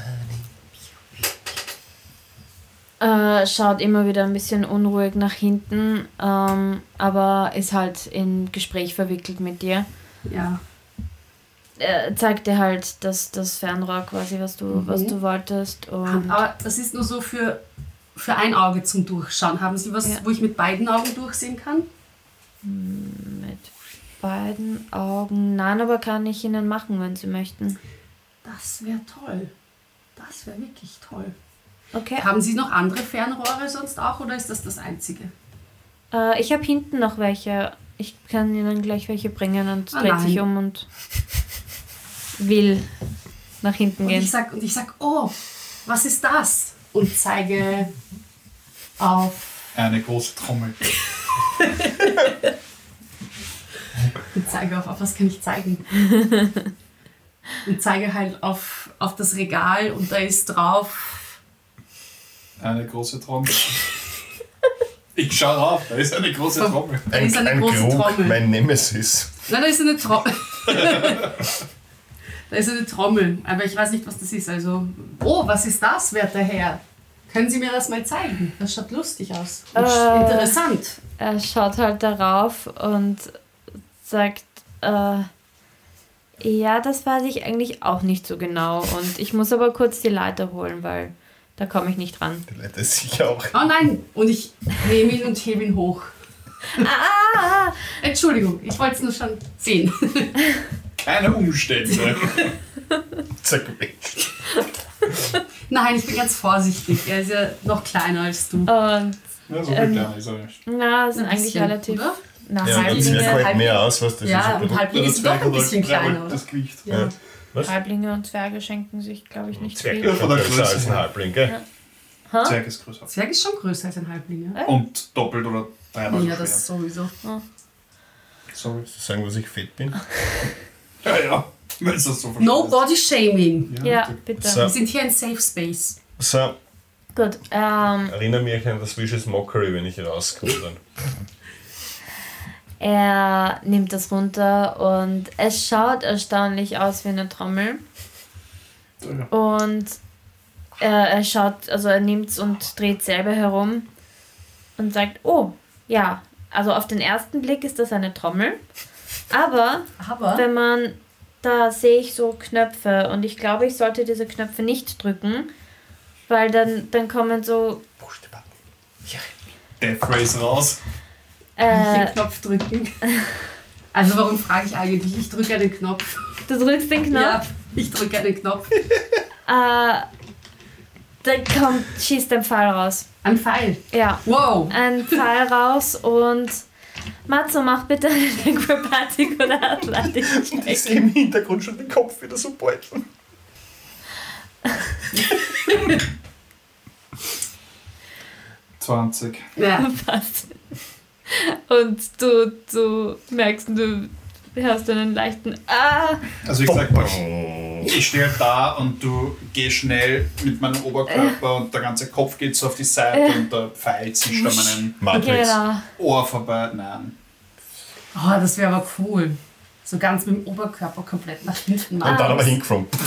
S1: Äh, schaut immer wieder ein bisschen unruhig nach hinten, ähm, aber ist halt in Gespräch verwickelt mit dir.
S2: Ja,
S1: Er zeigt dir halt das, das Fernrohr quasi, was du,
S2: Mhm.
S1: was du wolltest. Und
S2: aber das ist nur so für, für ein Auge zum Durchschauen. Haben Sie was,
S1: Ja.
S2: wo ich mit beiden Augen durchsehen kann?
S1: mit beiden Augen. Nein, aber kann ich ihnen machen, wenn sie möchten.
S2: Das wäre toll. Das wäre wirklich toll.
S1: Okay.
S2: Haben Sie noch andere Fernrohre sonst auch oder ist das das einzige?
S1: Äh, ich habe hinten noch welche. Ich kann ihnen gleich welche bringen und
S2: Ah,
S1: dreht sich
S2: nein.
S1: um und will nach hinten
S2: Und
S1: gehen.
S2: ich sag, und ich sag, oh, was ist das? Und zeige auf,
S4: Eine große Trommel.
S2: und zeige auf, auf was kann ich zeigen? und zeige halt auf, auf das Regal und da ist drauf,
S4: Eine große Trommel. Ich schau rauf, da ist eine große Trommel.
S2: da
S3: Ein,
S2: ist eine
S3: ein
S2: große
S3: Krug,
S2: Trommel.
S3: mein Nemesis.
S2: Nein, da ist eine Trommel. da ist eine Trommel, aber ich weiß nicht, was das ist. Also, oh, was ist das, werter Herr? Können Sie mir das mal zeigen? Das schaut lustig aus. Und
S1: Äh.
S2: Interessant.
S1: Er schaut halt darauf und sagt, äh, ja, das weiß ich eigentlich auch nicht so genau. Und ich muss aber kurz die Leiter holen, weil da komme ich nicht ran.
S3: Die Leute ist sicher auch.
S2: Oh nein! Und ich nehme ihn und hebe ihn hoch.
S1: Ah!
S2: Entschuldigung, ich wollte es nur schon sehen.
S4: Keine Umstände.
S3: Zack, weg.
S2: Nein, ich bin ganz vorsichtig. Er ist ja noch kleiner als du.
S1: Und
S4: Ja, so viel
S1: Ähm,
S4: kleiner ist er nicht.
S1: na, sind eigentlich
S2: bisschen,
S1: relativ.
S2: oder?
S1: Na,
S3: Ja,
S2: Halblinge,
S3: hält
S2: Halblinge.
S3: mehr aus, was das
S2: Ja,
S3: ist. ein
S2: und. Halblinge ist doch ein bisschen kleiner, oder?
S4: Das Gewicht.
S2: Ja.
S3: Was?
S1: Halblinge und Zwerge schenken sich, glaube ich, nicht
S3: Zwerg
S1: viel.
S4: Ja,
S3: ist größer
S4: Größe
S3: als ein. Halbling, gell?
S1: Ha?
S4: Zwerg ist größer.
S2: Zwerg ist schon größer als ein Halbling, ja?
S4: Und doppelt oder dreimal
S2: Ja,
S4: so
S2: das
S4: schwer.
S2: sowieso.
S4: Sorry.
S3: Sagen, dass ich fett bin.
S4: Ja, ja. Wenn es das so verstehst.
S2: No body shaming.
S1: Ja,
S4: bitte.
S1: bitte.
S3: So.
S2: Wir sind hier ein Safe Space.
S3: So,
S1: Gut. Ähm,
S3: erinnere mich an das Vicious Mockery, wenn ich rauskomme dann.
S1: er nimmt das runter und es schaut erstaunlich aus wie eine Trommel.
S4: Ja.
S1: Und er, er schaut, also er nimmt es und dreht selber herum und sagt, oh, ja, also auf den ersten Blick ist das eine Trommel. Aber
S2: Aber
S1: wenn man, da sehe ich so Knöpfe und ich glaube, ich sollte diese Knöpfe nicht drücken, weil dann, dann kommen so,
S3: Push the button.
S4: Death Race raus.
S1: äh,
S2: den Knopf drücken. Also warum frage ich eigentlich? Ich drücke einen Knopf.
S1: du drückst den Knopf,
S2: Ja, ich drücke einen Knopf.
S1: äh, dann kommt, schießt ein Pfeil raus.
S2: Ein Pfeil.
S1: Ja,
S2: Wow.
S1: ein Pfeil raus und Matzo, mach bitte eine Acrobatic oder Athletik.
S3: Und ich sehe im Hintergrund schon den Kopf wieder so beuteln.
S4: Zwanzig.
S2: Ja.
S1: Passt. Und du, du merkst, du hast einen leichten Ah.
S4: Also ich sag mal,
S3: Oh.
S4: Ich stehe halt da und du gehst schnell mit meinem Oberkörper und der ganze Kopf geht so auf die Seite
S1: Äh.
S4: und der Pfeil zischt an meinem
S3: Matrix.
S1: Genau.
S4: Ohr vorbei. Nein.
S2: Oh, das wäre aber cool. So ganz mit dem Oberkörper komplett nach hinten
S3: Und dann aber hingefront.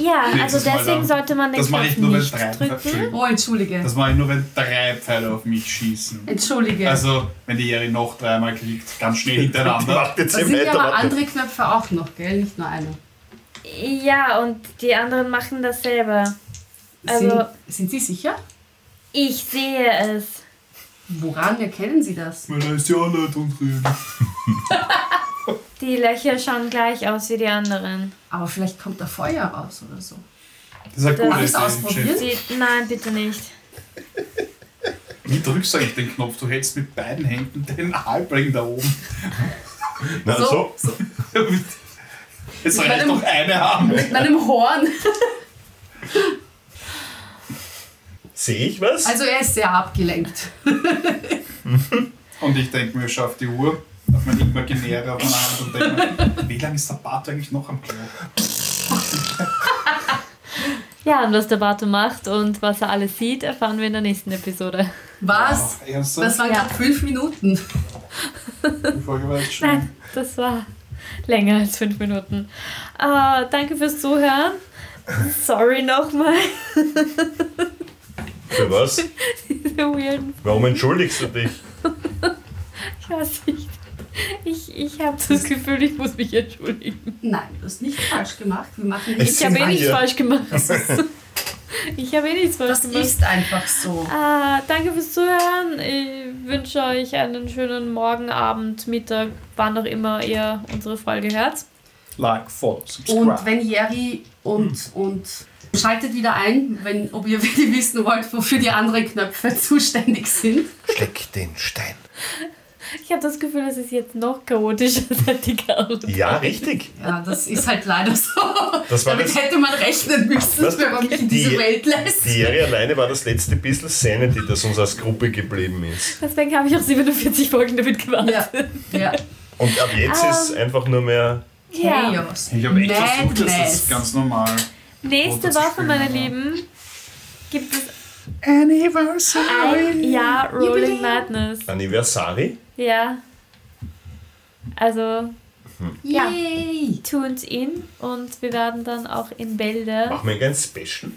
S1: Ja, also deswegen sollte man den
S4: Das
S1: Knopf
S4: ich nur, wenn
S1: nicht
S4: drei
S1: drücken.
S2: Oh, entschuldige.
S4: Das mache ich nur, wenn drei Pfeile auf mich schießen.
S2: Entschuldige.
S4: Also, wenn die Jeri noch dreimal kriegt, ganz schnell hintereinander.
S3: Macht jetzt
S2: da
S3: hier
S2: sind ja aber andere Knöpfe auch noch, gell? Nicht nur einer.
S1: Ja, und die anderen machen dasselbe. Also-
S2: sind, sind Sie sicher?
S1: Ich sehe es.
S2: Woran erkennen Sie das?
S4: Weil da ist ja nicht drin.
S1: Die Löcher schauen gleich aus wie die anderen.
S2: Aber vielleicht kommt da Feuer raus oder so.
S4: Das ist
S2: ich's
S4: Idee,
S2: ausprobieren?
S1: Sie, nein, bitte nicht.
S4: Wie drückst du eigentlich den Knopf? Du hältst mit beiden Händen den Halbring da oben.
S3: Na, so.
S2: so.
S4: Jetzt
S2: Mit
S4: reicht
S2: meinem-
S4: noch eine Hand.
S2: Mit meinem Horn.
S3: Sehe ich was?
S2: Also er ist sehr abgelenkt.
S4: Und ich denke mir, ich auf die Uhr, auf mein imaginäre auf meiner Hand und denke mir, wie lange ist der Bart eigentlich noch am Klo?
S1: Ja, und was der Bato macht und was er alles sieht, erfahren wir in der nächsten Episode.
S2: Was?
S4: Ernsthaft?
S2: Das waren
S1: Ja.
S2: gerade fünf Minuten.
S4: Die Folge war jetzt schon.
S1: Nein, das war länger als fünf Minuten. Äh, danke fürs Zuhören. Sorry nochmal,
S3: Für was?
S1: diese weirden.
S3: Warum entschuldigst du dich?
S1: Ich weiß nicht. Ich, ich habe das Gefühl, ich muss mich entschuldigen.
S2: Nein, du hast nichts falsch gemacht. Wir machen nichts
S1: Ich habe eh nichts falsch gemacht. Ich habe eh nichts falsch
S2: Das
S1: gemacht.
S2: ist einfach so.
S1: Ah, danke fürs Zuhören. Ich wünsche euch einen schönen Morgen, Abend, Mittag, wann auch immer ihr unsere Folge hört.
S4: Like, follow, subscribe.
S2: Und wenn Jerry und, und schaltet wieder ein, wenn, ob ihr wissen wollt, wofür die anderen Knöpfe zuständig sind.
S3: Steck den Stein.
S1: Ich habe das Gefühl, es ist jetzt noch chaotischer seit die Chaos.
S3: Ja, richtig.
S2: Ja, das ist halt leider so.
S3: Das war
S2: Damit
S3: das-
S2: hätte man rechnen müssen,
S3: Was?
S2: wenn man mich in diese
S3: Die-
S2: Welt lässt.
S3: Die Serie alleine war das letzte bisschen Sanity, das uns als Gruppe geblieben ist.
S1: Deswegen habe ich auch 47 Folgen damit gewartet.
S2: Ja, ja.
S3: Und ab jetzt
S1: Ähm,
S3: ist einfach nur mehr.
S1: Ja.
S2: Chaos.
S4: ich habe echt versucht, das
S2: Madness.
S4: ist ganz normal.
S1: Nächste Woche, meine Lieben, gibt es
S4: Anniversary.
S1: ein Jahr Rolling
S2: Jubiläum.
S1: Madness.
S3: Anniversary?
S1: Ja. Also Ja.
S2: Yay!
S1: tunt in und wir werden dann auch in Bälde.
S3: Machen wir ein ganz Special.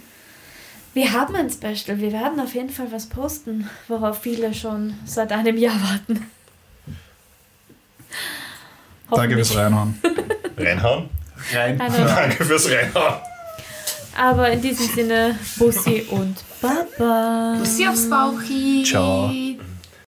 S1: Wir haben ein Special. Wir werden auf jeden Fall was posten, worauf viele schon seit einem Jahr warten.
S4: Danke fürs Reinhauen.
S3: Reinhauen.
S4: Rein.
S3: Danke fürs Reinhauen.
S1: Aber in diesem Sinne, Bussi und Baba.
S2: Bussi aufs Bauchi.
S4: Ciao.